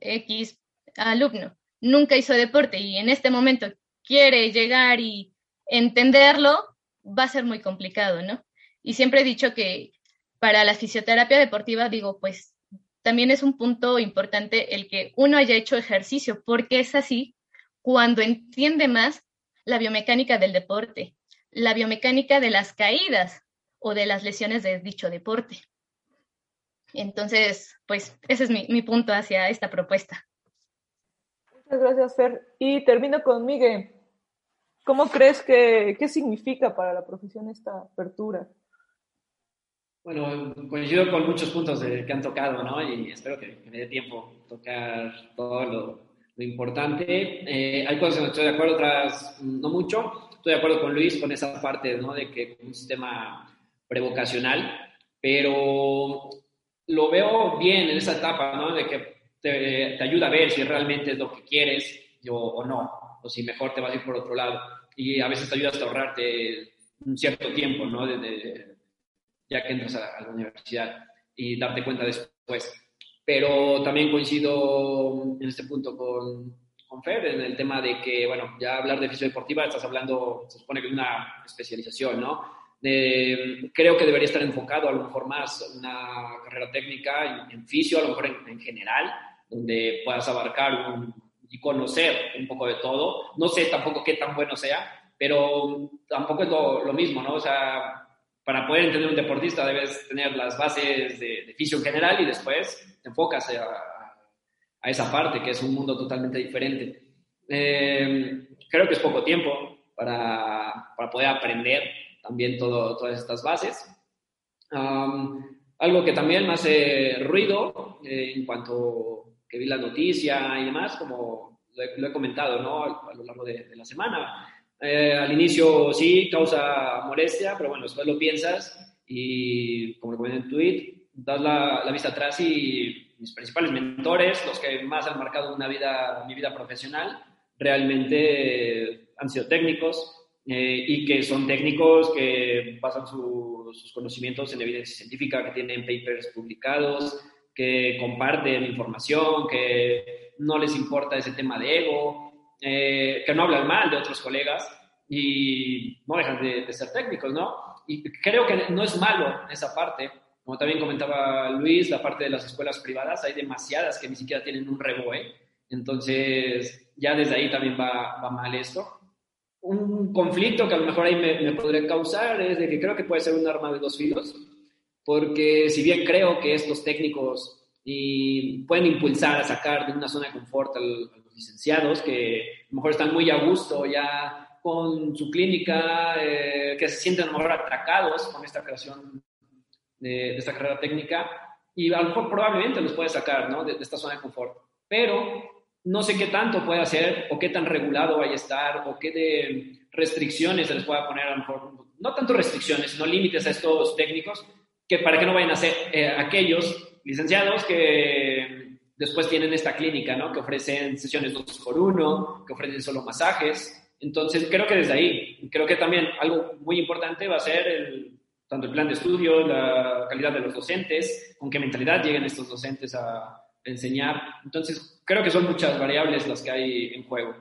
X alumno nunca hizo deporte y en este momento quiere llegar y entenderlo, va a ser muy complicado, ¿no? Y siempre he dicho que para la fisioterapia deportiva, digo, pues también es un punto importante el que uno haya hecho ejercicio, porque es así cuando entiende más la biomecánica del deporte, la biomecánica de las caídas o de las lesiones de dicho deporte. Entonces, pues ese es mi, punto hacia esta propuesta. Muchas gracias, Fer. Y termino con Miguel. ¿Cómo crees que, qué significa para la profesión esta apertura? Bueno, coincido con muchos puntos que han tocado, ¿no? Y espero que, me dé tiempo tocar todo lo, importante. Eh, hay cosas en las que estoy de acuerdo, otras no mucho. Estoy de acuerdo con Luis con esa parte, ¿no? De que un sistema prevocacional, pero lo veo bien en esa etapa, ¿no? De que te, ayuda a ver si realmente es lo que quieres o no, o si mejor te vas a ir por otro lado. Y a veces te ayuda hasta ahorrarte un cierto tiempo, ¿no? de, ya que entras a, la universidad y darte cuenta después. Pero también coincido en este punto con, con Fer en el tema de que, bueno, ya hablar de fisiodeportiva, estás hablando, se supone que de una especialización, ¿no? creo que debería estar enfocado a lo mejor más una carrera técnica en, fisio, a lo mejor en, general, donde puedas abarcar y conocer un poco de todo. No sé tampoco qué tan bueno sea, pero tampoco es lo, lo mismo, ¿no? O sea, para poder entender un deportista debes tener las bases de, de fisio en general y después te enfocas a, esa parte, que es un mundo totalmente diferente. Eh, creo que es poco tiempo para, para poder aprender también todas estas bases. algo que también me hace ruido eh, en cuanto que vi la noticia y demás, como lo he, comentado ¿no? a, lo largo de la semana, eh, al inicio sí causa molestia, pero bueno, después lo piensas y, como lo en el tweet, das la, vista atrás y mis principales mentores, los que más han marcado una vida, mi vida profesional, realmente han sido técnicos eh, y que son técnicos que basan sus conocimientos en evidencia científica, que tienen papers publicados, que comparten información, que no les importa ese tema de ego, eh, que no hablan mal de otros colegas, y no dejan de, ser técnicos, ¿no? Y creo que no es malo esa parte. Como también comentaba Luis, la parte de las escuelas privadas, hay demasiadas que ni siquiera tienen un reboe. Entonces, ya desde ahí también va, va mal esto. Un conflicto que a lo mejor ahí me, me podría causar es de que creo que puede ser un arma de dos filos, porque si bien creo que estos técnicos y pueden impulsar a sacar de una zona de confort a los licenciados que a lo mejor están muy a gusto ya con su clínica, eh, que se sienten a lo mejor atracados con esta creación de, esta carrera técnica y a lo mejor probablemente los puede sacar ¿no? de, esta zona de confort. Pero no sé qué tanto puede hacer o qué tan regulado vaya a estar o qué de restricciones se les pueda poner a lo mejor, no tanto restricciones, sino límites a estos técnicos, que para que no vayan a ser eh, aquellos licenciados que después tienen esta clínica, ¿no? Que ofrecen sesiones dos por uno, que ofrecen solo masajes. Entonces, creo que desde ahí, creo que también algo muy importante va a ser tanto el plan de estudio, la calidad de los docentes, con qué mentalidad lleguen estos docentes a enseñar. Entonces, creo que son muchas variables las que hay en juego.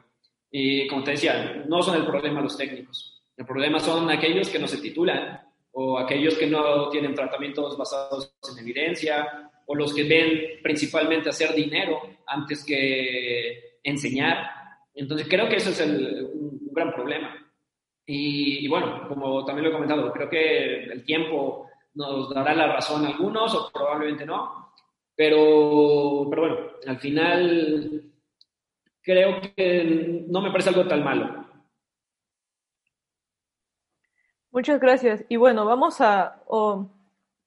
Y como te decía, no son el problema los técnicos. El problema son aquellos que no se titulan o aquellos que no tienen tratamientos basados en evidencia o los que ven principalmente hacer dinero antes que enseñar. Entonces creo que eso es el, un, gran problema. Y, bueno, como también lo he comentado, creo que el tiempo nos dará la razón a algunos o probablemente no, pero, pero bueno, al final creo que no me parece algo tan malo. Muchas gracias. Y bueno, vamos a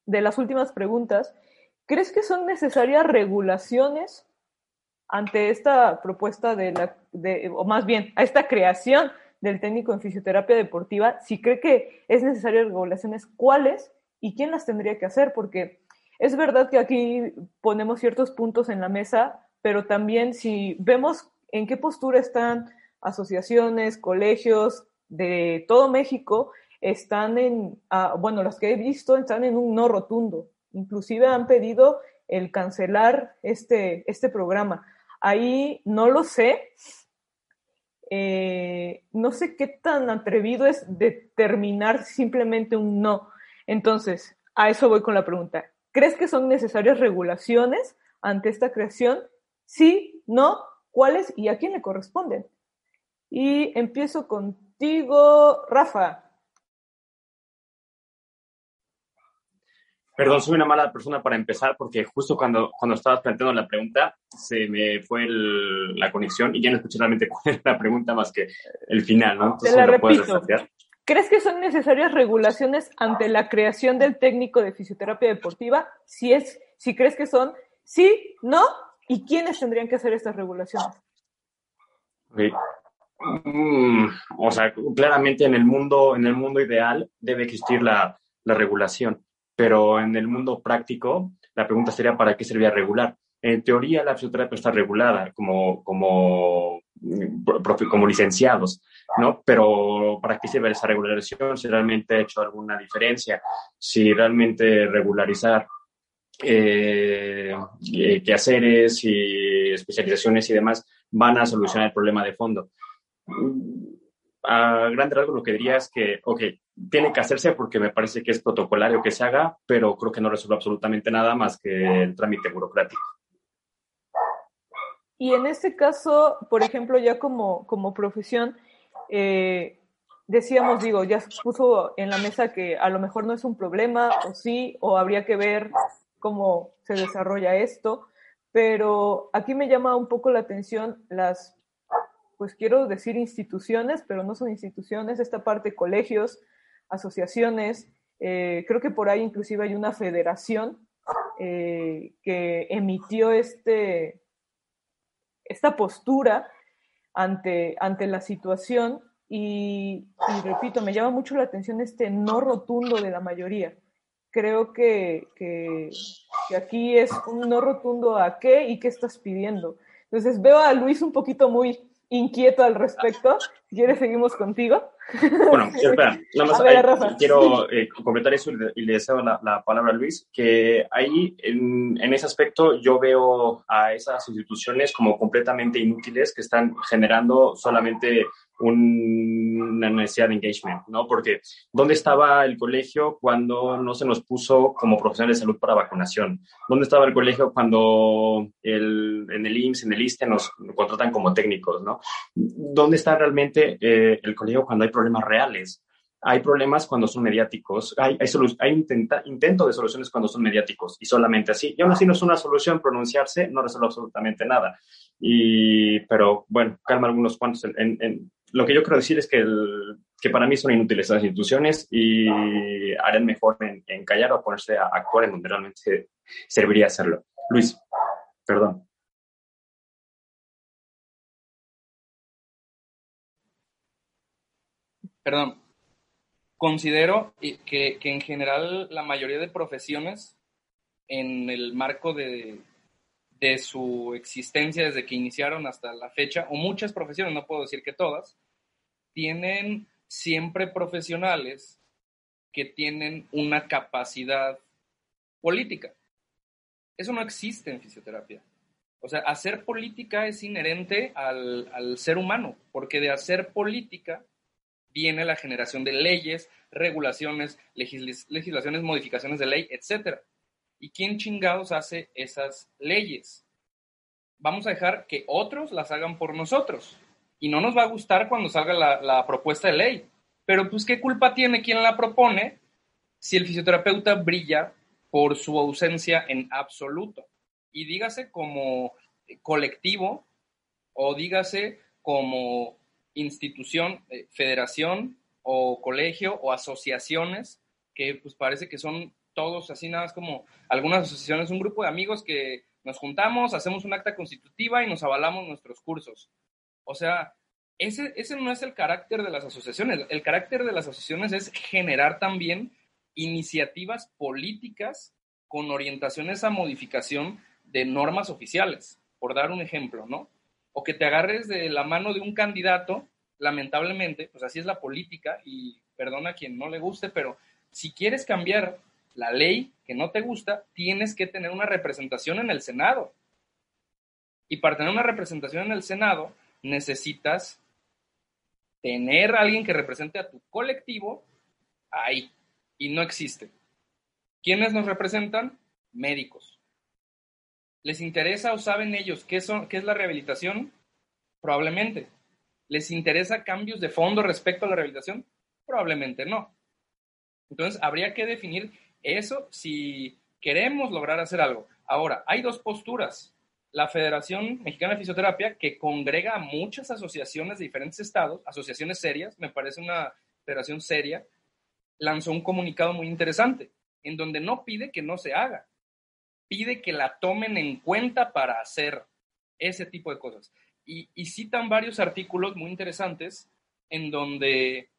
de las últimas preguntas. ¿Crees que son necesarias regulaciones ante esta propuesta de la, o más bien, a esta creación del técnico en fisioterapia deportiva? Si cree que es necesaria regulaciones, ¿cuáles y quién las tendría que hacer? Porque es verdad que aquí ponemos ciertos puntos en la mesa, pero también si vemos en qué postura están asociaciones, colegios de todo México, están en, ah, bueno, las que he visto están en un no rotundo. Inclusive han pedido el cancelar este, este programa. Ahí no lo sé. Eh, no sé qué tan atrevido es determinar simplemente un no. Entonces, a eso voy con la pregunta. ¿Crees que son necesarias regulaciones ante esta creación? Sí, no, ¿cuáles y a quién le corresponden? Y empiezo contigo, Rafa. Perdón, soy una mala persona para empezar porque justo cuando, cuando estabas planteando la pregunta se me fue la conexión y ya no escuché realmente cuál era la pregunta más que el final, ¿no? Te la repito. ¿Crees que son necesarias regulaciones ante la creación del técnico de fisioterapia deportiva? Si es, si crees que son, sí, no, y quiénes tendrían que hacer estas regulaciones. Mm, o sea, claramente en el mundo, en el mundo ideal debe existir la, la regulación pero en el mundo práctico la pregunta sería ¿para qué sería regular? En teoría la fisioterapia está regulada como, como, como licenciados, ¿no? Pero ¿para qué sirve esa regularización? Si realmente ha hecho alguna diferencia, si realmente regularizar eh, eh, quehaceres y especializaciones y demás van a solucionar el problema de fondo. A grande rasgos lo que diría es que, ok, tiene que hacerse porque me parece que es protocolario que se haga, pero creo que no resuelve absolutamente nada más que el trámite burocrático. Y en este caso, por ejemplo, ya como, como profesión, eh, decíamos, digo, ya puso en la mesa que a lo mejor no es un problema, o sí, o habría que ver cómo se desarrolla esto, pero aquí me llama un poco la atención las, pues quiero decir instituciones, pero no son instituciones, esta parte colegios, asociaciones, eh, creo que por ahí inclusive hay una federación eh, que emitió este, esta postura ante, ante la situación y, repito, me llama mucho la atención este no rotundo de la mayoría. Creo que, que, que aquí es un no rotundo a qué y qué estás pidiendo. Entonces veo a Luis un poquito muy inquieto al respecto. Si quieres, seguimos contigo. Bueno, espera, nada más quiero eh, completar eso y le, deseo la, palabra a Luis, que ahí en, en, ese aspecto yo veo a esas instituciones como completamente inútiles que están generando solamente una necesidad de engagement, ¿no? Porque ¿dónde estaba el colegio cuando no se nos puso como profesionales de salud para vacunación? ¿Dónde estaba el colegio cuando el, en el IMSS, en el ISTE nos contratan como técnicos, ¿no? ¿Dónde está realmente eh, el colegio cuando hay problemas reales? Hay problemas cuando son mediáticos, hay, hay, hay intenta, intento de soluciones cuando son mediáticos y solamente así. Y aún así no es una solución pronunciarse, no resuelve absolutamente nada. Y, pero bueno, calma algunos cuantos. En, en, lo que yo quiero decir es que, el, que para mí son inútiles las instituciones y harán mejor en, en callar o ponerse a actuar en donde realmente serviría hacerlo. Luis, perdón. Perdón. Considero que, que en general la mayoría de profesiones en el marco de, de su existencia desde que iniciaron hasta la fecha, o muchas profesiones, no puedo decir que todas, tienen siempre profesionales que tienen una capacidad política. Eso no existe en fisioterapia. O sea, hacer política es inherente al, al ser humano, porque de hacer política viene la generación de leyes, regulaciones, legisl legislaciones, modificaciones de ley, etcétera. ¿Y quién chingados hace esas leyes? Vamos a dejar que otros las hagan por nosotros. Y no nos va a gustar cuando salga la, propuesta de ley. Pero pues, ¿qué culpa tiene quien la propone si el fisioterapeuta brilla por su ausencia en absoluto? Y dígase como colectivo o dígase como institución, eh, federación o colegio o asociaciones que pues parece que son todos así nada más como algunas asociaciones, un grupo de amigos que nos juntamos, hacemos un acta constitutiva y nos avalamos nuestros cursos. O sea, ese, ese no es el carácter de las asociaciones. El carácter de las asociaciones es generar también iniciativas políticas con orientaciones a modificación de normas oficiales, por dar un ejemplo, ¿no? O que te agarres de la mano de un candidato, lamentablemente, pues así es la política y perdona a quien no le guste, pero si quieres cambiar la ley que no te gusta, tienes que tener una representación en el Senado. Y para tener una representación en el Senado, necesitas tener a alguien que represente a tu colectivo ahí. Y no existe. ¿Quiénes nos representan? Médicos. ¿Les interesa o saben ellos qué, son, qué es la rehabilitación? Probablemente. ¿Les interesa cambios de fondo respecto a la rehabilitación? Probablemente no. Entonces, habría que definir eso si queremos lograr hacer algo. Ahora, hay dos posturas. La Federación Mexicana de Fisioterapia, que congrega a muchas asociaciones de diferentes estados, asociaciones serias, me parece una federación seria, lanzó un comunicado muy interesante, en donde no pide que no se haga, pide que la tomen en cuenta para hacer ese tipo de cosas. Y, y citan varios artículos muy interesantes en donde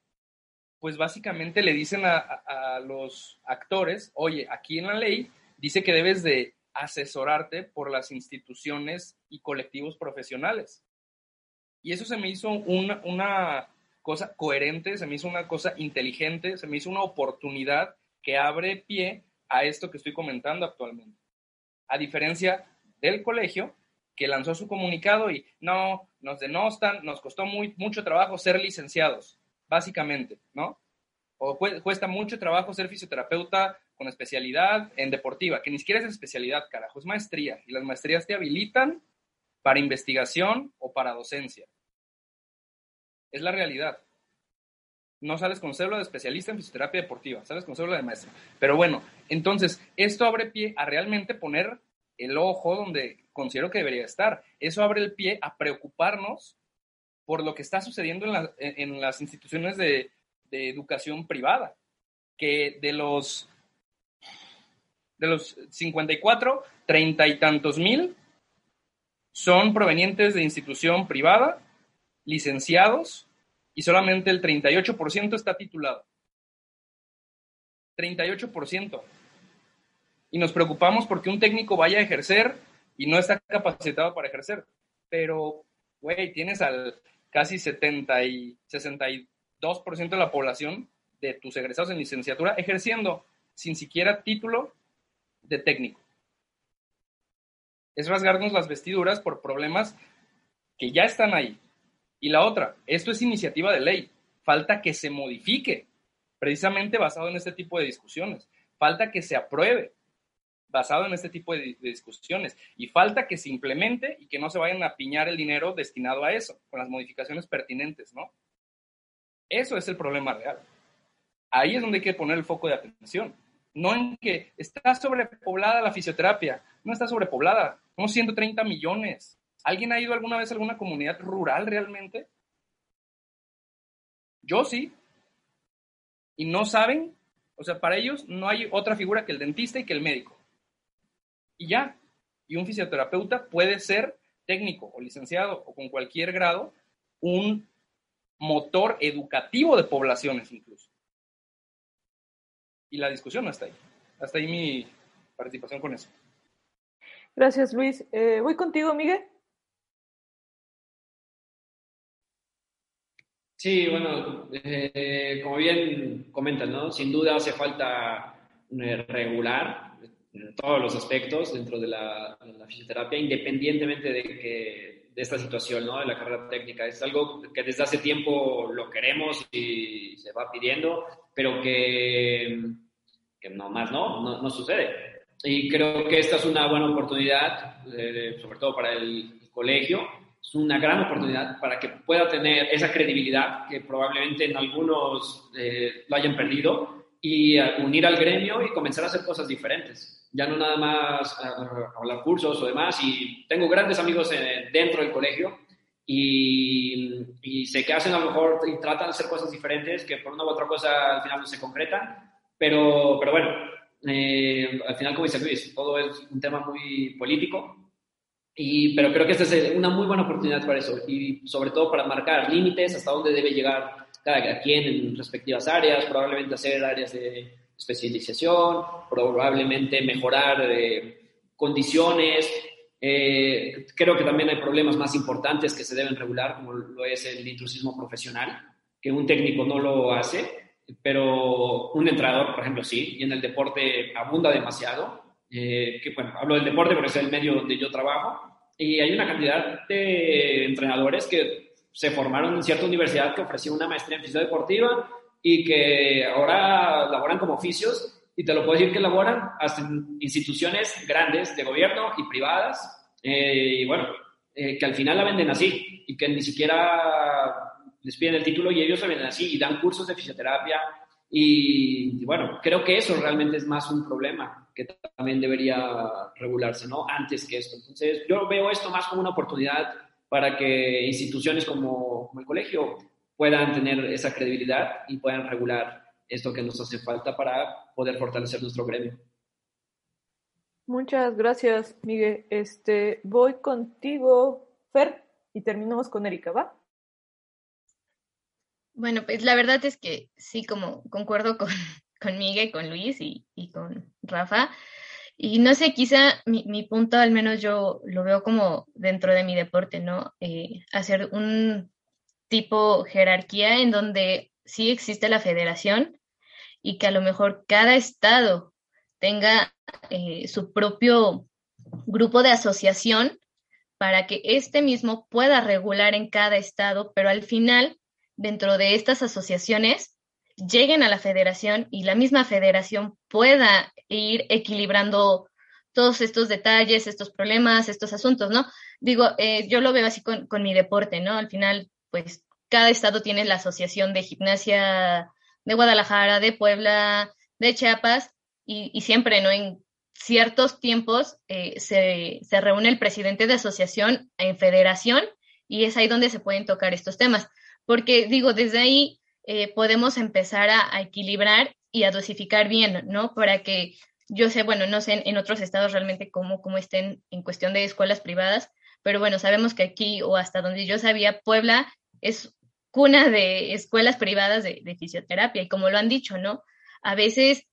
pues básicamente le dicen a, los actores, oye, aquí en la ley dice que debes de asesorarte por las instituciones y colectivos profesionales. Y eso se me hizo una, cosa coherente, se me hizo una cosa inteligente, se me hizo una oportunidad que abre pie a esto que estoy comentando actualmente. A diferencia del colegio, que lanzó su comunicado y no, nos denostan, nos costó mucho trabajo ser licenciados básicamente, ¿no? O cuesta mucho trabajo ser fisioterapeuta con especialidad en deportiva, que ni siquiera es especialidad, carajo, es maestría. Y las maestrías te habilitan para investigación o para docencia. Es la realidad. No sales con cédula de especialista en fisioterapia deportiva, sales con cédula de maestro. Pero bueno, entonces, esto abre pie a realmente poner el ojo donde considero que debería estar. Eso abre el pie a preocuparnos por lo que está sucediendo en, las instituciones de, educación privada, que de los, de los 54, treinta y tantos mil son provenientes de institución privada, licenciados, y solamente el 38% está titulado. 38%. Y nos preocupamos porque un técnico vaya a ejercer y no está capacitado para ejercer. Pero, güey, tienes al casi 70 y 62% de la población de tus egresados en licenciatura ejerciendo sin siquiera título de técnico. Es rasgarnos las vestiduras por problemas que ya están ahí. Y la otra, esto es iniciativa de ley, falta que se modifique, precisamente basado en este tipo de discusiones, falta que se apruebe, basado en este tipo de, discusiones, y falta que se implemente y que no se vayan a piñar el dinero destinado a eso, con las modificaciones pertinentes, ¿no? Eso es el problema real. Ahí es donde hay que poner el foco de atención. No en que está sobrepoblada la fisioterapia. No está sobrepoblada. Somos 130 millones. ¿Alguien ha ido alguna vez a alguna comunidad rural realmente? Yo sí. Y no saben, o sea, para ellos no hay otra figura que el dentista y que el médico. Y ya. Y un fisioterapeuta puede ser técnico o licenciado o con cualquier grado un motor educativo de poblaciones incluso. Y la discusión no está ahí. Hasta ahí mi participación con eso. Gracias, Luis. Eh, voy contigo, Miguel. Sí, bueno, eh, como bien comentan, ¿no? Sin duda hace falta eh, regular todos los aspectos dentro de la, de la fisioterapia, independientemente de que de esta situación, ¿no? De la carrera técnica. Es algo que desde hace tiempo lo queremos y se va pidiendo, pero que, que no más no, no, sucede. Y creo que esta es una buena oportunidad, eh, sobre todo para el, colegio, es una gran oportunidad para que pueda tener esa credibilidad que probablemente en algunos eh, lo hayan perdido y unir al gremio y comenzar a hacer cosas diferentes. Ya no nada más hablar cursos o demás, y tengo grandes amigos dentro del colegio y, y, sé que hacen a lo mejor y tratan de hacer cosas diferentes que por una u otra cosa al final no se concretan, pero, pero bueno, eh, al final como dice Luis, todo es un tema muy político, y, pero creo que esta es una muy buena oportunidad para eso y sobre todo para marcar límites hasta dónde debe llegar cada quien en respectivas áreas, probablemente hacer áreas de especialización, probablemente mejorar eh, condiciones. Eh, creo que también hay problemas más importantes que se deben regular, como lo es el intrusismo profesional, que un técnico no lo hace, pero un entrenador, por ejemplo, sí, y en el deporte abunda demasiado. Eh, que, bueno, hablo del deporte porque es el medio donde yo trabajo, y hay una cantidad de entrenadores que se formaron en cierta universidad que ofrecía una maestría en física deportiva y que ahora laboran como oficios y te lo puedo decir que laboran hasta en instituciones grandes de gobierno y privadas eh, y bueno, eh, que al final la venden así y que ni siquiera les piden el título y ellos la venden así y dan cursos de fisioterapia y, y, bueno, creo que eso realmente es más un problema que también debería regularse, ¿no? Antes que esto. Entonces, yo veo esto más como una oportunidad para que instituciones como, como el colegio puedan tener esa credibilidad y puedan regular esto que nos hace falta para poder fortalecer nuestro gremio. Muchas gracias, Miguel. Este, voy contigo, Fer, y terminamos con Erika, ¿va? Bueno, pues la verdad es que sí, como concuerdo con, con Miguel, con Luis y, y con Rafa. Y no sé, quizá mi, mi, punto, al menos yo lo veo como dentro de mi deporte, ¿no? Eh, hacer un tipo jerarquía en donde sí existe la federación y que a lo mejor cada estado tenga eh, su propio grupo de asociación para que este mismo pueda regular en cada estado, pero al final, dentro de estas asociaciones, lleguen a la federación y la misma federación pueda ir equilibrando todos estos detalles, estos problemas, estos asuntos, ¿no? Digo, eh, yo lo veo así con, con mi deporte, ¿no? Al final, pues cada estado tiene la Asociación de Gimnasia de Guadalajara, de Puebla, de Chiapas, y, siempre, ¿no? En ciertos tiempos eh, se, se, reúne el presidente de asociación en federación y es ahí donde se pueden tocar estos temas. Porque digo, desde ahí eh, podemos empezar a, equilibrar y a dosificar bien, ¿no? Para que yo sé, bueno, no sé en, otros estados realmente cómo, cómo estén en cuestión de escuelas privadas, pero bueno, sabemos que aquí o hasta donde yo sabía, Puebla es cuna de escuelas privadas de, fisioterapia y como lo han dicho, ¿no? A veces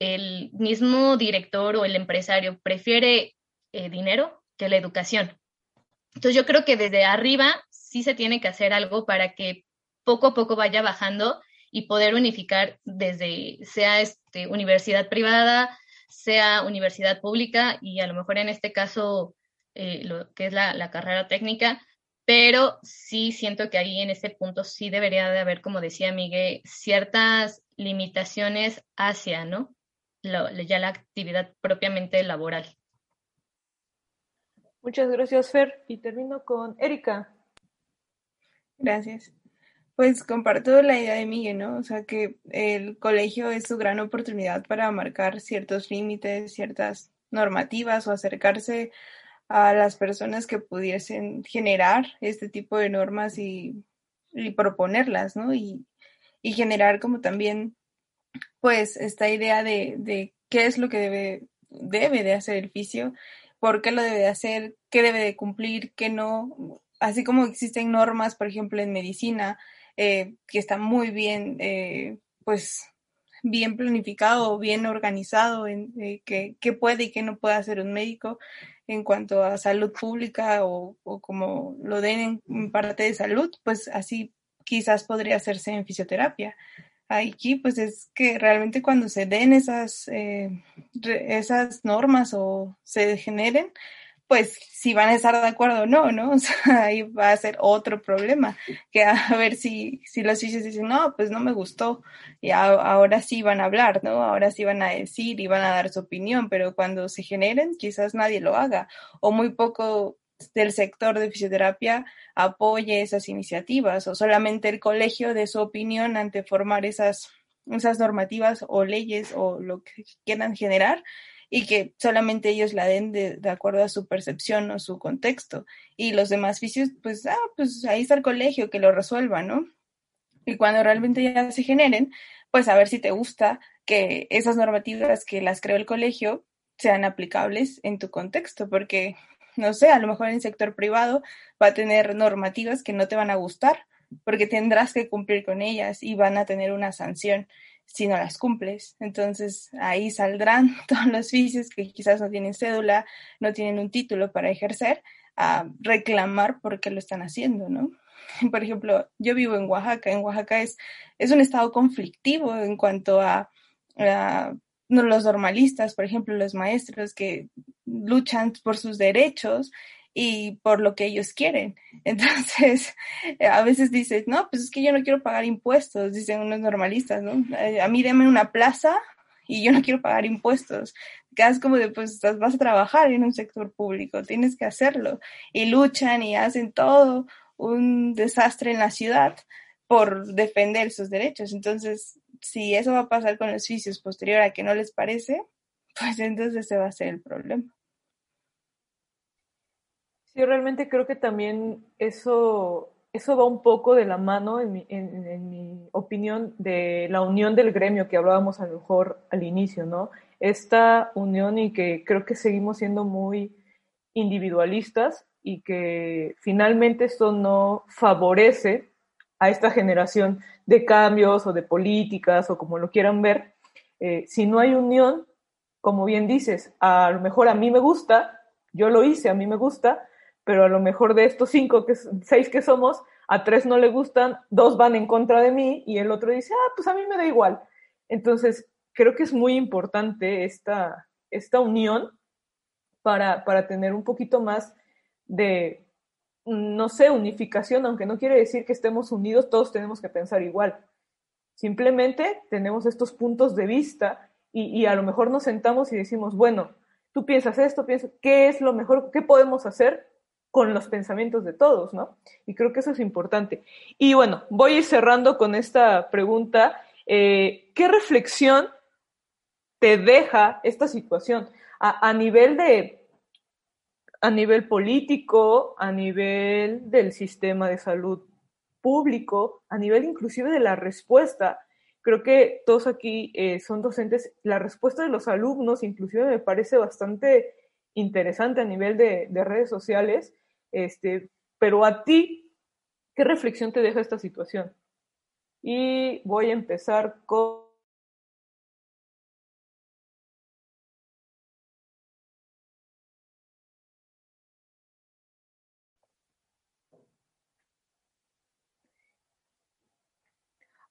el mismo director o el empresario prefiere eh, dinero que la educación. Entonces yo creo que desde arriba sí se tiene que hacer algo para que poco a poco vaya bajando y poder unificar desde sea este, universidad privada, sea universidad pública y a lo mejor en este caso eh, lo que es la, la carrera técnica, pero sí siento que ahí en ese punto sí debería de haber, como decía Miguel, ciertas limitaciones hacia, ¿no? ya la actividad propiamente laboral. Muchas gracias, Fer. Y termino con Erika. Gracias. Pues comparto la idea de Miguel, ¿no? O sea, que el colegio es su gran oportunidad para marcar ciertos límites, ciertas normativas o acercarse a las personas que pudiesen generar este tipo de normas y, proponerlas, ¿no? Y, generar como también, pues, esta idea de, de qué es lo que debe, debe de hacer el fisio, por qué lo debe de hacer, qué debe de cumplir, qué no, así como existen normas, por ejemplo, en medicina, eh, que está muy bien, eh, pues, bien planificado, bien organizado en eh, qué, puede y qué no puede hacer un médico en cuanto a salud pública o, como lo den en parte de salud, pues así quizás podría hacerse en fisioterapia. Aquí pues es que realmente cuando se den esas, esas normas o se generen, pues si van a estar de acuerdo o no, ¿no? Ahí va a ser otro problema, que a ver si, si los hijos dicen, no, pues no me gustó, y ahora sí van a hablar, ¿no? Ahora sí van a decir y van a dar su opinión, pero cuando se generen, quizás nadie lo haga, o muy poco del sector de fisioterapia apoye esas iniciativas, o solamente el colegio de su opinión ante formar esas, esas normativas o leyes o lo que quieran generar, y que solamente ellos la den de, acuerdo a su percepción o su contexto. Y los demás vicios, pues, ah, pues ahí está el colegio, que lo resuelva, ¿no? Y cuando realmente ya se generen, pues a ver si te gusta que esas normativas que las creó el colegio sean aplicables en tu contexto, porque, no sé, a lo mejor en el sector privado va a tener normativas que no te van a gustar, porque tendrás que cumplir con ellas y van a tener una sanción si no las cumples. Entonces ahí saldrán todos los vicios que quizás no tienen cédula, no tienen un título para ejercer, a reclamar por qué lo están haciendo, ¿no? Por ejemplo, yo vivo en Oaxaca. En Oaxaca es, es un estado conflictivo en cuanto a, a los normalistas, por ejemplo, los maestros que luchan por sus derechos y por lo que ellos quieren. Entonces, a veces dices, no, pues es que yo no quiero pagar impuestos, dicen unos normalistas, ¿no? Eh, a mí deme una plaza y yo no quiero pagar impuestos. Quedas como de, pues vas a trabajar en un sector público, tienes que hacerlo. Y luchan y hacen todo un desastre en la ciudad por defender sus derechos. Entonces, si eso va a pasar con los vicios posterior a que no les parece, pues entonces ese va a ser el problema. Sí, realmente creo que también eso, eso va un poco de la mano, en mi, en, mi opinión, de la unión del gremio que hablábamos a lo mejor al inicio, ¿no? Esta unión y que creo que seguimos siendo muy individualistas y que finalmente esto no favorece a esta generación de cambios o de políticas o como lo quieran ver. Eh, si no hay unión, como bien dices, a lo mejor a mí me gusta, yo lo hice, a mí me gusta, pero a lo mejor de estos cinco, que, seis que somos, a tres no le gustan, dos van en contra de mí y el otro dice, ah, pues a mí me da igual. Entonces, creo que es muy importante esta, esta unión para, para tener un poquito más de, no sé, unificación, aunque no quiere decir que estemos unidos, todos tenemos que pensar igual. Simplemente tenemos estos puntos de vista y, y a lo mejor nos sentamos y decimos, bueno, tú piensas esto, piensas, ¿qué es lo mejor? ¿Qué podemos hacer con los pensamientos de todos, ¿no? Y creo que eso es importante. Y bueno, voy a ir cerrando con esta pregunta. Eh, ¿Qué reflexión te deja esta situación a, nivel de, a nivel político, a nivel del sistema de salud público, a nivel inclusive de la respuesta? Creo que todos aquí eh, son docentes. La respuesta de los alumnos inclusive me parece bastante interesante a nivel de, de redes sociales este, pero a ti, ¿qué reflexión te deja esta situación? Y voy a empezar con...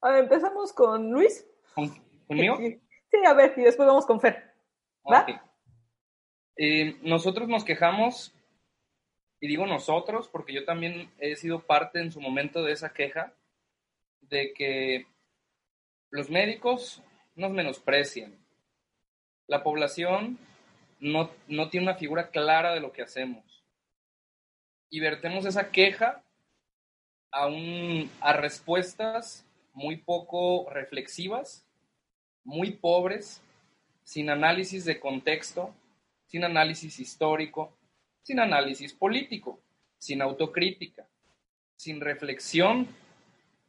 A ver, empezamos con Luis. ¿Conmigo? Sí, a ver, y después vamos con Fer. ¿Va? Eh, nosotros nos quejamos y digo nosotros porque yo también he sido parte en su momento de esa queja, de que los médicos nos menosprecian. La población no, no tiene una figura clara de lo que hacemos. Y vertemos esa queja a, un, a respuestas muy poco reflexivas, muy pobres, sin análisis de contexto, sin análisis histórico, sin análisis político, sin autocrítica, sin reflexión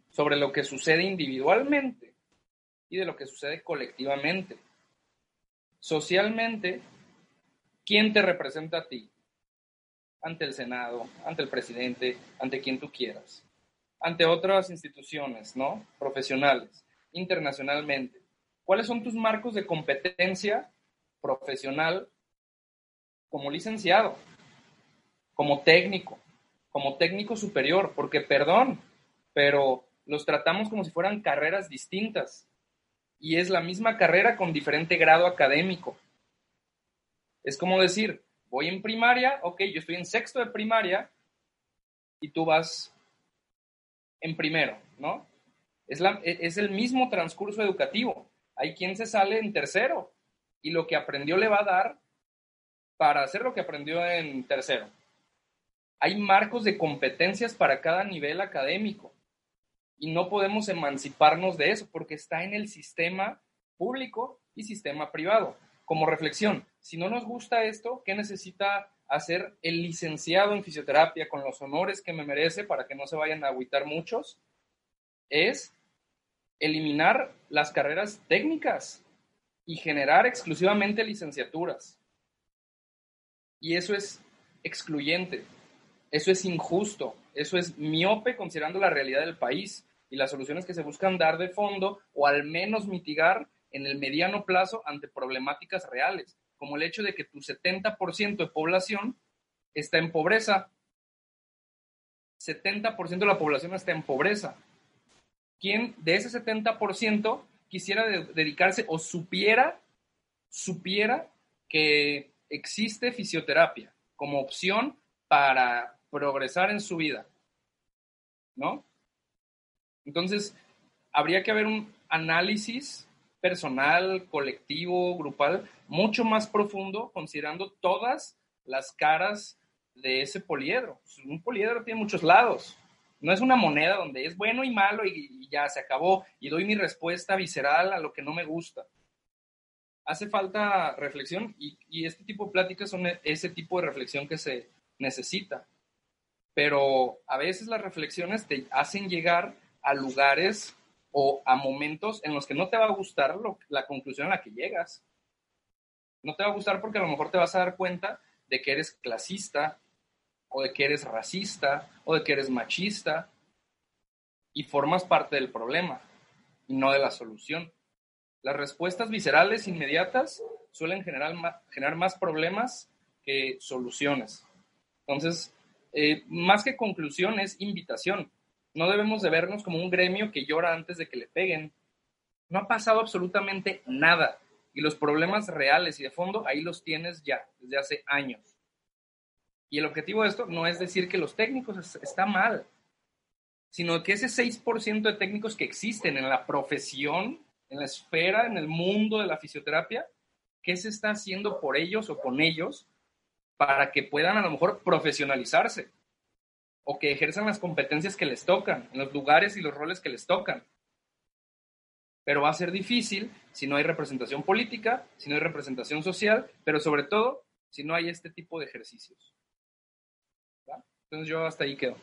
sobre lo que sucede individualmente y de lo que sucede colectivamente. Socialmente, ¿quién te representa a ti? Ante el Senado, ante el presidente, ante quien tú quieras, ante otras instituciones, ¿no? Profesionales, internacionalmente. ¿Cuáles son tus marcos de competencia profesional como licenciado, como técnico, como técnico superior? Porque, perdón, pero los tratamos como si fueran carreras distintas y es la misma carrera con diferente grado académico. Es como decir, voy en primaria, ok, yo estoy en sexto de primaria y tú vas en primero, ¿no? Es, la, es el mismo transcurso educativo. Hay quien se sale en tercero y lo que aprendió le va a dar para hacer lo que aprendió en tercero. Hay marcos de competencias para cada nivel académico y no podemos emanciparnos de eso porque está en el sistema público y sistema privado. Como reflexión, si no nos gusta esto, ¿qué necesita hacer el licenciado en fisioterapia con los honores que me merece para que no se vayan a agüitar muchos? Es eliminar las carreras técnicas y generar exclusivamente licenciaturas. Y eso es excluyente, eso es injusto, eso es miope considerando la realidad del país y las soluciones que se buscan dar de fondo o al menos mitigar en el mediano plazo ante problemáticas reales, como el hecho de que tu 70% de población está en pobreza. 70% de la población está en pobreza. ¿Quién de ese 70% quisiera dedicarse o supiera, supiera que existe fisioterapia como opción para progresar en su vida? ¿No? Entonces, habría que haber un análisis personal, colectivo, grupal, mucho más profundo, considerando todas las caras de ese poliedro. Un poliedro tiene muchos lados. No es una moneda donde es bueno y malo y, ya se acabó y doy mi respuesta visceral a lo que no me gusta. Hace falta reflexión y, y este tipo de pláticas son ese tipo de reflexión que se necesita. Pero a veces las reflexiones te hacen llegar a lugares o a momentos en los que no te va a gustar la conclusión a la que llegas. No te va a gustar porque a lo mejor te vas a dar cuenta de que eres clasista o de que eres racista o de que eres machista y formas parte del problema y no de la solución. Las respuestas viscerales inmediatas suelen generar, generar más problemas que soluciones. Entonces, eh, más que conclusión es invitación. No debemos de vernos como un gremio que llora antes de que le peguen. No ha pasado absolutamente nada. Y los problemas reales y de fondo ahí los tienes ya, desde hace años. Y el objetivo de esto no es decir que los técnicos está mal, sino que ese 6% de técnicos que existen en la profesión, en la esfera, en el mundo de la fisioterapia, ¿qué se está haciendo por ellos o con ellos para que puedan a lo mejor profesionalizarse? o que ejerzan las competencias que les tocan, en los lugares y los roles que les tocan. Pero va a ser difícil si no hay representación política, si no hay representación social, pero sobre todo si no hay este tipo de ejercicios. Entonces yo hasta ahí quedo.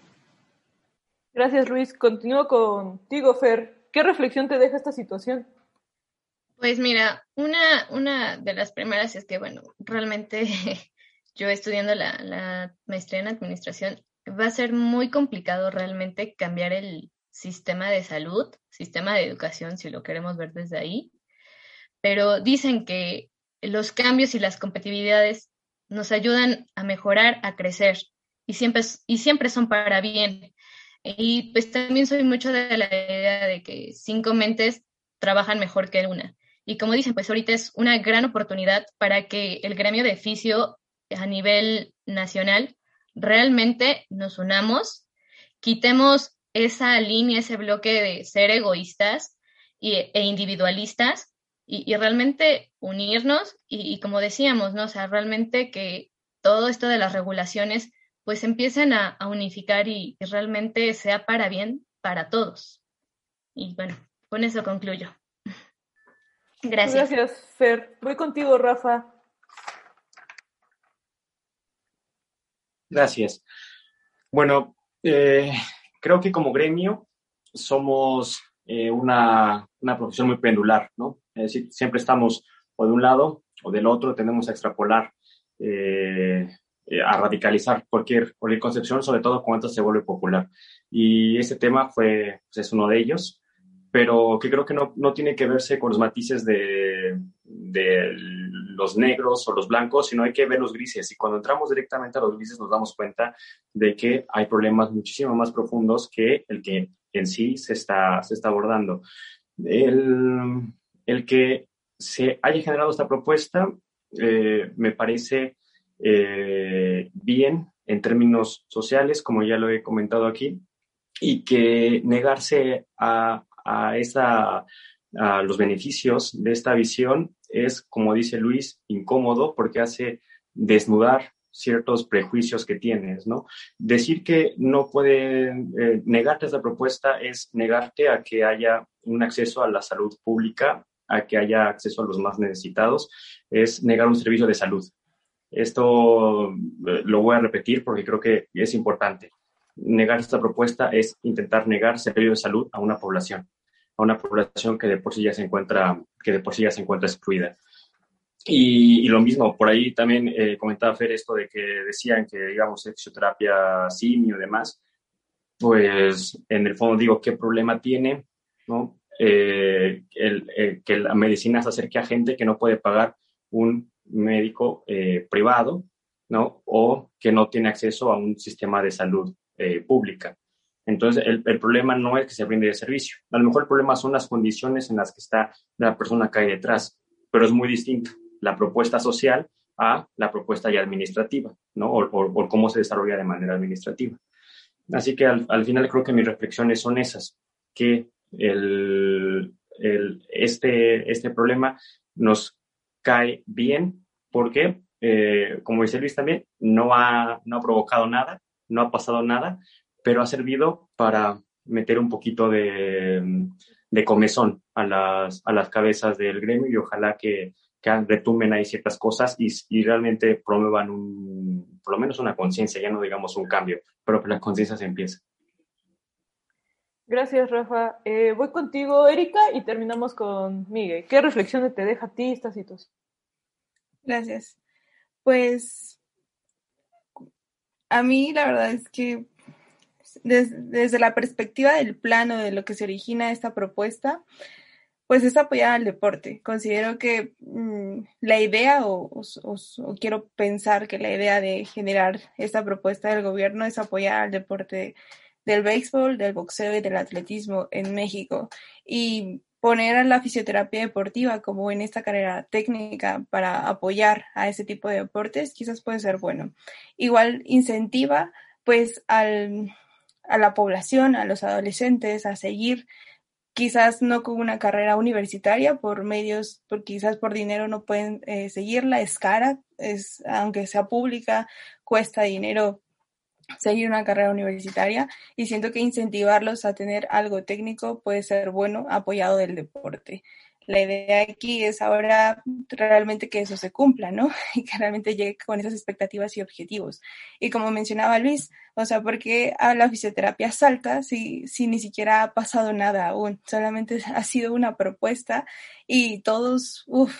Gracias Luis. Continúo contigo, Fer. ¿Qué reflexión te deja esta situación? Pues mira, una, una de las primeras es que, bueno, realmente yo estudiando la, la maestría en administración va a ser muy complicado realmente cambiar el sistema de salud, sistema de educación, si lo queremos ver desde ahí. Pero dicen que los cambios y las competitividades nos ayudan a mejorar, a crecer y siempre, y siempre son para bien. Y pues también soy mucho de la idea de que cinco mentes trabajan mejor que una. Y como dicen, pues ahorita es una gran oportunidad para que el gremio de fisio a nivel nacional realmente nos unamos, quitemos esa línea, ese bloque de ser egoístas e individualistas y, realmente unirnos y, como decíamos, ¿no? O sea, realmente que todo esto de las regulaciones pues empiecen a, unificar y, realmente sea para bien para todos. Y bueno, con eso concluyo. Gracias. Gracias, Fer. Voy contigo, Rafa. Gracias. Bueno, eh, creo que como gremio somos eh, una, una, profesión muy pendular, ¿no? Es decir, siempre estamos o de un lado o del otro, tenemos a extrapolar, eh, a radicalizar cualquier, cualquier concepción, sobre todo cuando se vuelve popular. Y ese tema fue, pues, es uno de ellos pero que creo que no, no tiene que verse con los matices de, de, los negros o los blancos, sino hay que ver los grises. Y cuando entramos directamente a los grises nos damos cuenta de que hay problemas muchísimo más profundos que el que en sí se está, se está abordando. El, el que se haya generado esta propuesta eh, me parece eh, bien en términos sociales, como ya lo he comentado aquí, y que negarse a, a, esa, a los beneficios de esta visión es, como dice Luis, incómodo porque hace desnudar ciertos prejuicios que tienes, ¿no? Decir que no puede eh, negarte esta propuesta es negarte a que haya un acceso a la salud pública, a que haya acceso a los más necesitados, es negar un servicio de salud. Esto eh, lo voy a repetir porque creo que es importante negar esta propuesta es intentar negar servicio de salud a una población, a una población que de por sí ya se encuentra, que de por sí ya se encuentra excluida. Y, lo mismo, por ahí también eh, comentaba Fer esto de que decían que, digamos, fisioterapia simio y demás, pues en el fondo digo, ¿qué problema tiene? ¿no? Eh, el, que la medicina se acerque a gente que no puede pagar un médico eh, privado, ¿no? O que no tiene acceso a un sistema de salud eh, pública. Entonces, el, problema no es que se brinde de servicio. A lo mejor el problema son las condiciones en las que está la persona que hay detrás, pero es muy distinto la propuesta social a la propuesta ya administrativa, ¿no? O, cómo se desarrolla de manera administrativa. Así que al, final creo que mis reflexiones son esas, que el, este, este problema nos cae bien porque, eh, como dice Luis también, no ha, no ha provocado nada, no ha pasado nada, pero ha servido para meter un poquito de, de comezón a las, a las cabezas del gremio y ojalá que, que retumen ahí ciertas cosas y, y, realmente promuevan un, por lo menos una conciencia, ya no digamos un cambio, pero que la conciencia se empieza. Gracias, Rafa. Eh, voy contigo, Erika, y terminamos con Miguel. ¿Qué reflexiones te deja a ti esta situación? Gracias. Pues a mí la verdad es que desde la perspectiva del plano de lo que se origina esta propuesta, pues es apoyar al deporte. Considero que mm, la idea, o, quiero pensar que la idea de generar esta propuesta del gobierno es apoyar al deporte del béisbol, del boxeo y del atletismo en México. Y poner a la fisioterapia deportiva como en esta carrera técnica para apoyar a ese tipo de deportes, quizás puede ser bueno. Igual incentiva pues al, a la población, a los adolescentes a seguir quizás no con una carrera universitaria por medios, quizás por dinero no pueden eh, seguirla, es cara, es, aunque sea pública, cuesta dinero seguir una carrera universitaria y siento que incentivarlos a tener algo técnico puede ser bueno apoyado del deporte. La idea aquí es ahora realmente que eso se cumpla, ¿no? Y que realmente llegue con esas expectativas y objetivos. Y como mencionaba Luis, o sea, porque a la fisioterapia salta si, si ni siquiera ha pasado nada aún? Solamente ha sido una propuesta y todos, uff,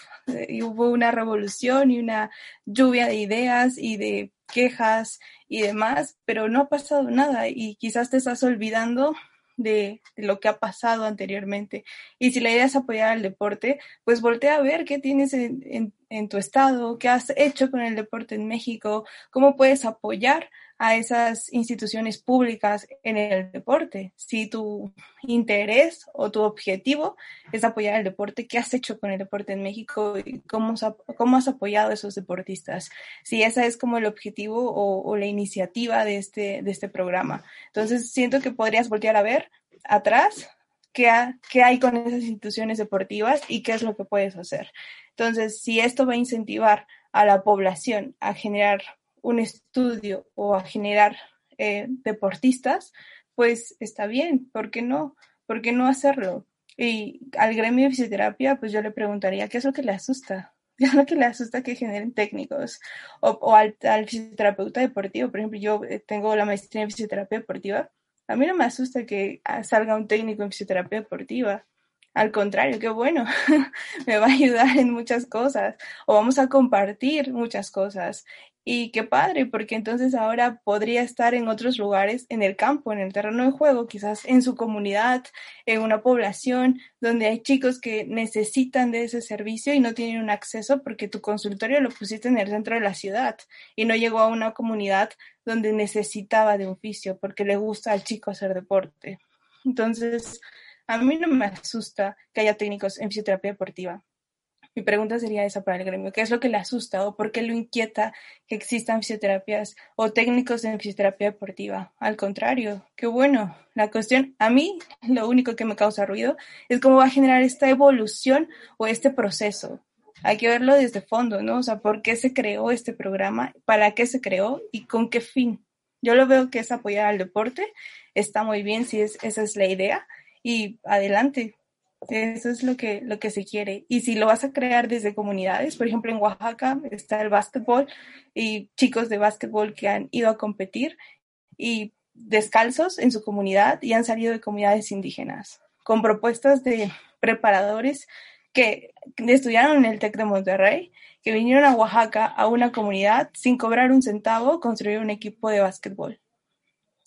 hubo una revolución y una lluvia de ideas y de quejas y demás, pero no ha pasado nada y quizás te estás olvidando de, lo que ha pasado anteriormente. Y si la idea es apoyar al deporte, pues voltea a ver qué tienes en, en tu estado, qué has hecho con el deporte en México, cómo puedes apoyar a esas instituciones públicas en el deporte. Si tu interés o tu objetivo es apoyar el deporte, ¿qué has hecho con el deporte en México y cómo, cómo has apoyado a esos deportistas? Si ese es como el objetivo o, la iniciativa de este, de este programa. Entonces, siento que podrías voltear a ver atrás qué, qué hay con esas instituciones deportivas y qué es lo que puedes hacer. Entonces, si esto va a incentivar a la población a generar un estudio o a generar eh, deportistas, pues está bien, ¿por qué no? ¿Por qué no hacerlo? Y al gremio de fisioterapia, pues yo le preguntaría, ¿qué es lo que le asusta? ¿Qué es lo que le asusta que generen técnicos? O, al, al, fisioterapeuta deportivo, por ejemplo, yo eh, tengo la maestría en fisioterapia deportiva, a mí no me asusta que ah, salga un técnico en fisioterapia deportiva. Al contrario, qué bueno, me va a ayudar en muchas cosas o vamos a compartir muchas cosas. Y qué padre, porque entonces ahora podría estar en otros lugares, en el campo, en el terreno de juego, quizás en su comunidad, en una población donde hay chicos que necesitan de ese servicio y no tienen un acceso porque tu consultorio lo pusiste en el centro de la ciudad y no llegó a una comunidad donde necesitaba de oficio porque le gusta al chico hacer deporte. Entonces, a mí no me asusta que haya técnicos en fisioterapia deportiva mi pregunta sería esa para el gremio. ¿Qué es lo que le asusta o por qué lo inquieta que existan fisioterapias o técnicos en fisioterapia deportiva? Al contrario, qué bueno. La cuestión, a mí, lo único que me causa ruido es cómo va a generar esta evolución o este proceso. Hay que verlo desde fondo, ¿no? O sea, ¿por qué se creó este programa? ¿Para qué se creó? ¿Y con qué fin? Yo lo veo que es apoyar al deporte. Está muy bien si es, esa es la idea. Y adelante, eso es lo que, lo que se quiere. Y si lo vas a crear desde comunidades, por ejemplo, en Oaxaca está el básquetbol y chicos de básquetbol que han ido a competir y descalzos en su comunidad y han salido de comunidades indígenas con propuestas de preparadores que estudiaron en el TEC de Monterrey, que vinieron a Oaxaca a una comunidad sin cobrar un centavo, construir un equipo de básquetbol.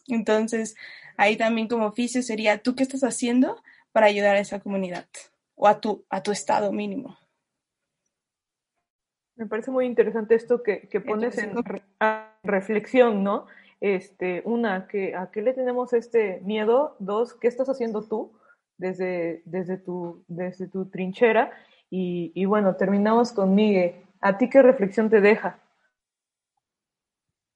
Entonces, ahí también como oficio sería, ¿tú qué estás haciendo para ayudar a esa comunidad o a tu, a tu estado mínimo. Me parece muy interesante esto que, que pones en reflexión, ¿no? Este, una, que, ¿a qué le tenemos este miedo? Dos, ¿qué estás haciendo tú desde, desde, tu, desde tu trinchera? Y, y bueno, terminamos con Miguel. ¿A ti qué reflexión te deja?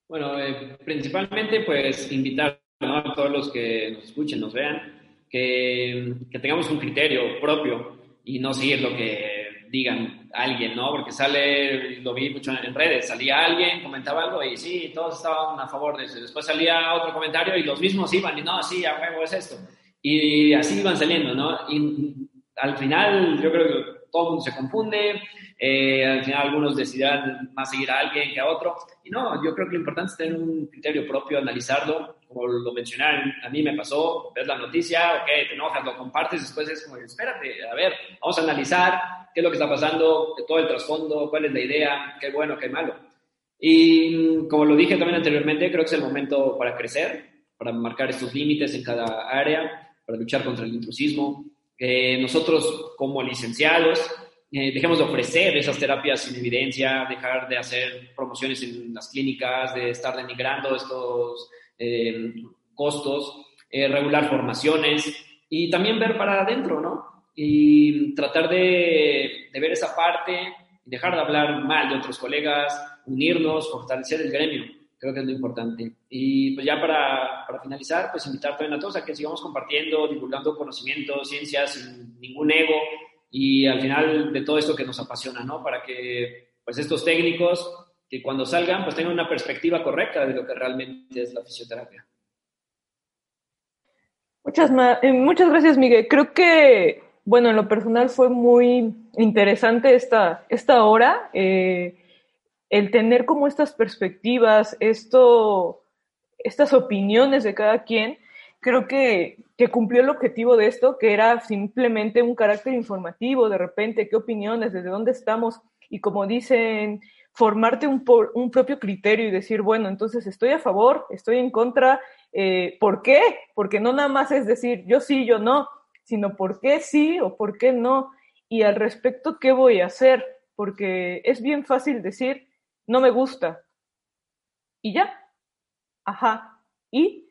Bueno, eh, principalmente pues invitar a todos los que nos escuchen, nos vean, que, que, tengamos un criterio propio y no seguir lo que digan alguien, ¿no? Porque sale, lo vi mucho en redes, salía alguien, comentaba algo y sí, todos estaban a favor de eso. Después salía otro comentario y los mismos iban y no, sí, a huevo es esto. Y así iban saliendo, ¿no? Y al final yo creo que todo el mundo se confunde, eh, al final algunos decidirán más seguir a alguien que a otro. Y no, yo creo que lo importante es tener un criterio propio, analizarlo. Como lo mencioné, a mí me pasó, ves la noticia, ok, te enojas, lo compartes, después es como, espérate, a ver, vamos a analizar qué es lo que está pasando, todo el trasfondo, cuál es la idea, qué bueno, qué malo. Y como lo dije también anteriormente, creo que es el momento para crecer, para marcar estos límites en cada área, para luchar contra el intrusismo. Eh, nosotros como licenciados eh, dejemos de ofrecer esas terapias sin evidencia, dejar de hacer promociones en las clínicas, de estar denigrando estos eh, costos, eh, regular formaciones y también ver para adentro, ¿no? Y tratar de, de ver esa parte, dejar de hablar mal de otros colegas, unirnos, fortalecer el gremio creo que es lo importante. Y pues ya para, para, finalizar, pues invitar también a todos a que sigamos compartiendo, divulgando conocimiento, ciencias, sin ningún ego, y al final de todo esto que nos apasiona, ¿no? Para que pues estos técnicos que cuando salgan pues tengan una perspectiva correcta de lo que realmente es la fisioterapia. Muchas, eh, muchas gracias, Miguel. Creo que, bueno, en lo personal fue muy interesante esta, esta hora, eh, el tener como estas perspectivas, esto, estas opiniones de cada quien creo que, que, cumplió el objetivo de esto, que era simplemente un carácter informativo, de repente, qué opiniones, desde dónde estamos, y como dicen, formarte un, un propio criterio y decir, bueno, entonces estoy a favor, estoy en contra, eh, ¿por qué? Porque no nada más es decir yo sí, yo no, sino por qué sí o por qué no, y al respecto, ¿qué voy a hacer? porque es bien fácil decir, no me gusta. Y ya. Ajá. Y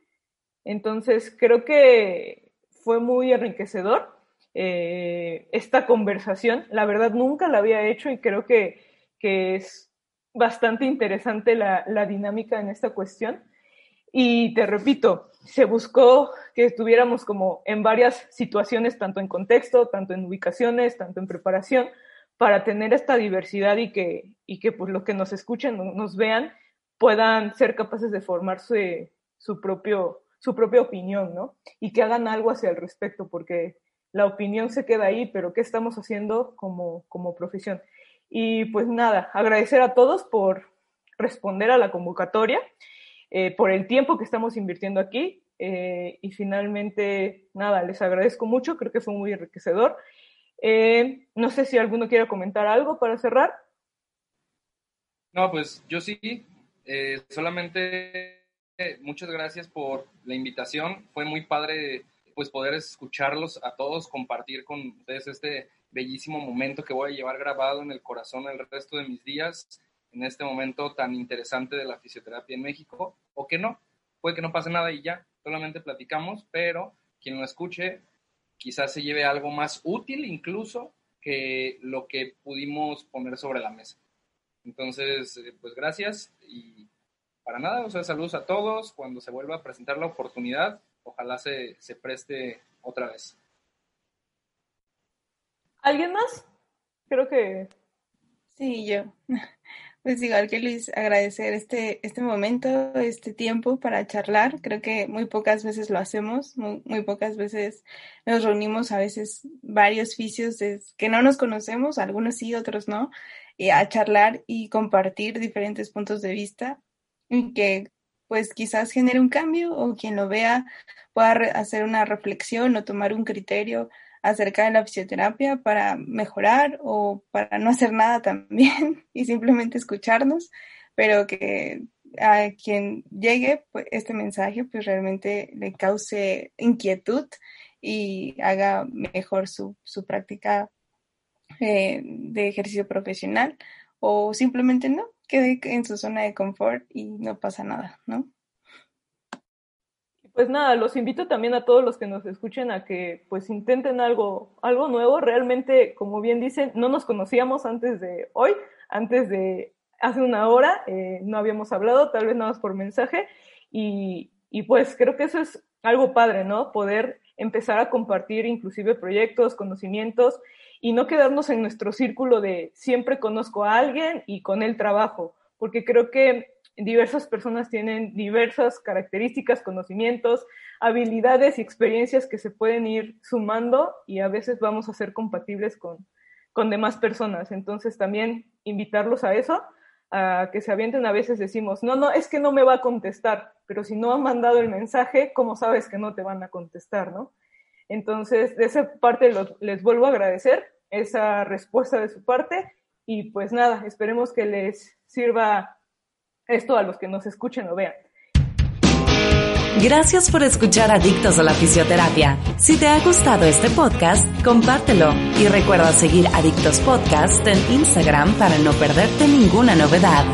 entonces creo que fue muy enriquecedor eh, esta conversación. La verdad nunca la había hecho y creo que, que es bastante interesante la, la dinámica en esta cuestión. Y te repito, se buscó que estuviéramos como en varias situaciones, tanto en contexto, tanto en ubicaciones, tanto en preparación, para tener esta diversidad y que, y que pues los que nos escuchen, nos vean, puedan ser capaces de formarse su, propio, su propia opinión, ¿no? Y que hagan algo hacia el respecto, porque la opinión se queda ahí, pero ¿qué estamos haciendo como, como profesión? Y pues nada, agradecer a todos por responder a la convocatoria. Eh, por el tiempo que estamos invirtiendo aquí. Eh, y finalmente, nada, les agradezco mucho, creo que fue muy enriquecedor. Eh, no sé si alguno quiere comentar algo para cerrar. No, pues yo sí, solamente muchas gracias por la invitación, fue muy padre pues poder escucharlos a todos, compartir con ustedes este bellísimo momento que voy a llevar grabado en el corazón el resto de mis días en este momento tan interesante de la fisioterapia en México, o que no, puede que no pase nada y ya, solamente platicamos, pero quien lo escuche quizás se lleve algo más útil incluso que lo que pudimos poner sobre la mesa. Entonces, eh, pues gracias y para nada, o sea, saludos a todos. Cuando se vuelva a presentar la oportunidad, ojalá se, se preste otra vez. ¿Alguien más? Creo que... Sí, yo. Pues igual que Luis, agradecer este, este momento, este tiempo para charlar. Creo que muy pocas veces lo hacemos, muy, muy pocas veces nos reunimos, a veces varios oficios que no nos conocemos, algunos sí, otros no, y a charlar y compartir diferentes puntos de vista y que pues quizás genere un cambio o quien lo vea pueda hacer una reflexión o tomar un criterio acerca de la fisioterapia para mejorar o para no hacer nada también y simplemente escucharnos, pero que a quien llegue pues, este mensaje pues realmente le cause inquietud y haga mejor su, su práctica eh, de ejercicio profesional o simplemente no, quede en su zona de confort y no pasa nada, ¿no? Pues nada, los invito también a todos los que nos escuchen a que pues intenten algo, algo nuevo. Realmente, como bien dicen, no nos conocíamos antes de hoy, antes de hace una hora, eh, no habíamos hablado, tal vez nada más por mensaje. Y, y pues creo que eso es algo padre, ¿no? Poder empezar a compartir inclusive proyectos, conocimientos y no quedarnos en nuestro círculo de siempre conozco a alguien y con él trabajo, porque creo que diversas personas tienen diversas características, conocimientos, habilidades y experiencias que se pueden ir sumando y a veces vamos a ser compatibles con, con demás personas. Entonces también invitarlos a eso, a que se avienten. A veces decimos, no, no, es que no me va a contestar, pero si no han mandado el mensaje, ¿cómo sabes que no te van a contestar, no? Entonces, de esa parte les vuelvo a agradecer esa respuesta de su parte y pues nada, esperemos que les sirva esto a los que nos escuchen o vean. Gracias por escuchar Adictos a la Fisioterapia. Si te ha gustado este podcast, compártelo y recuerda seguir Adictos Podcast en Instagram para no perderte ninguna novedad.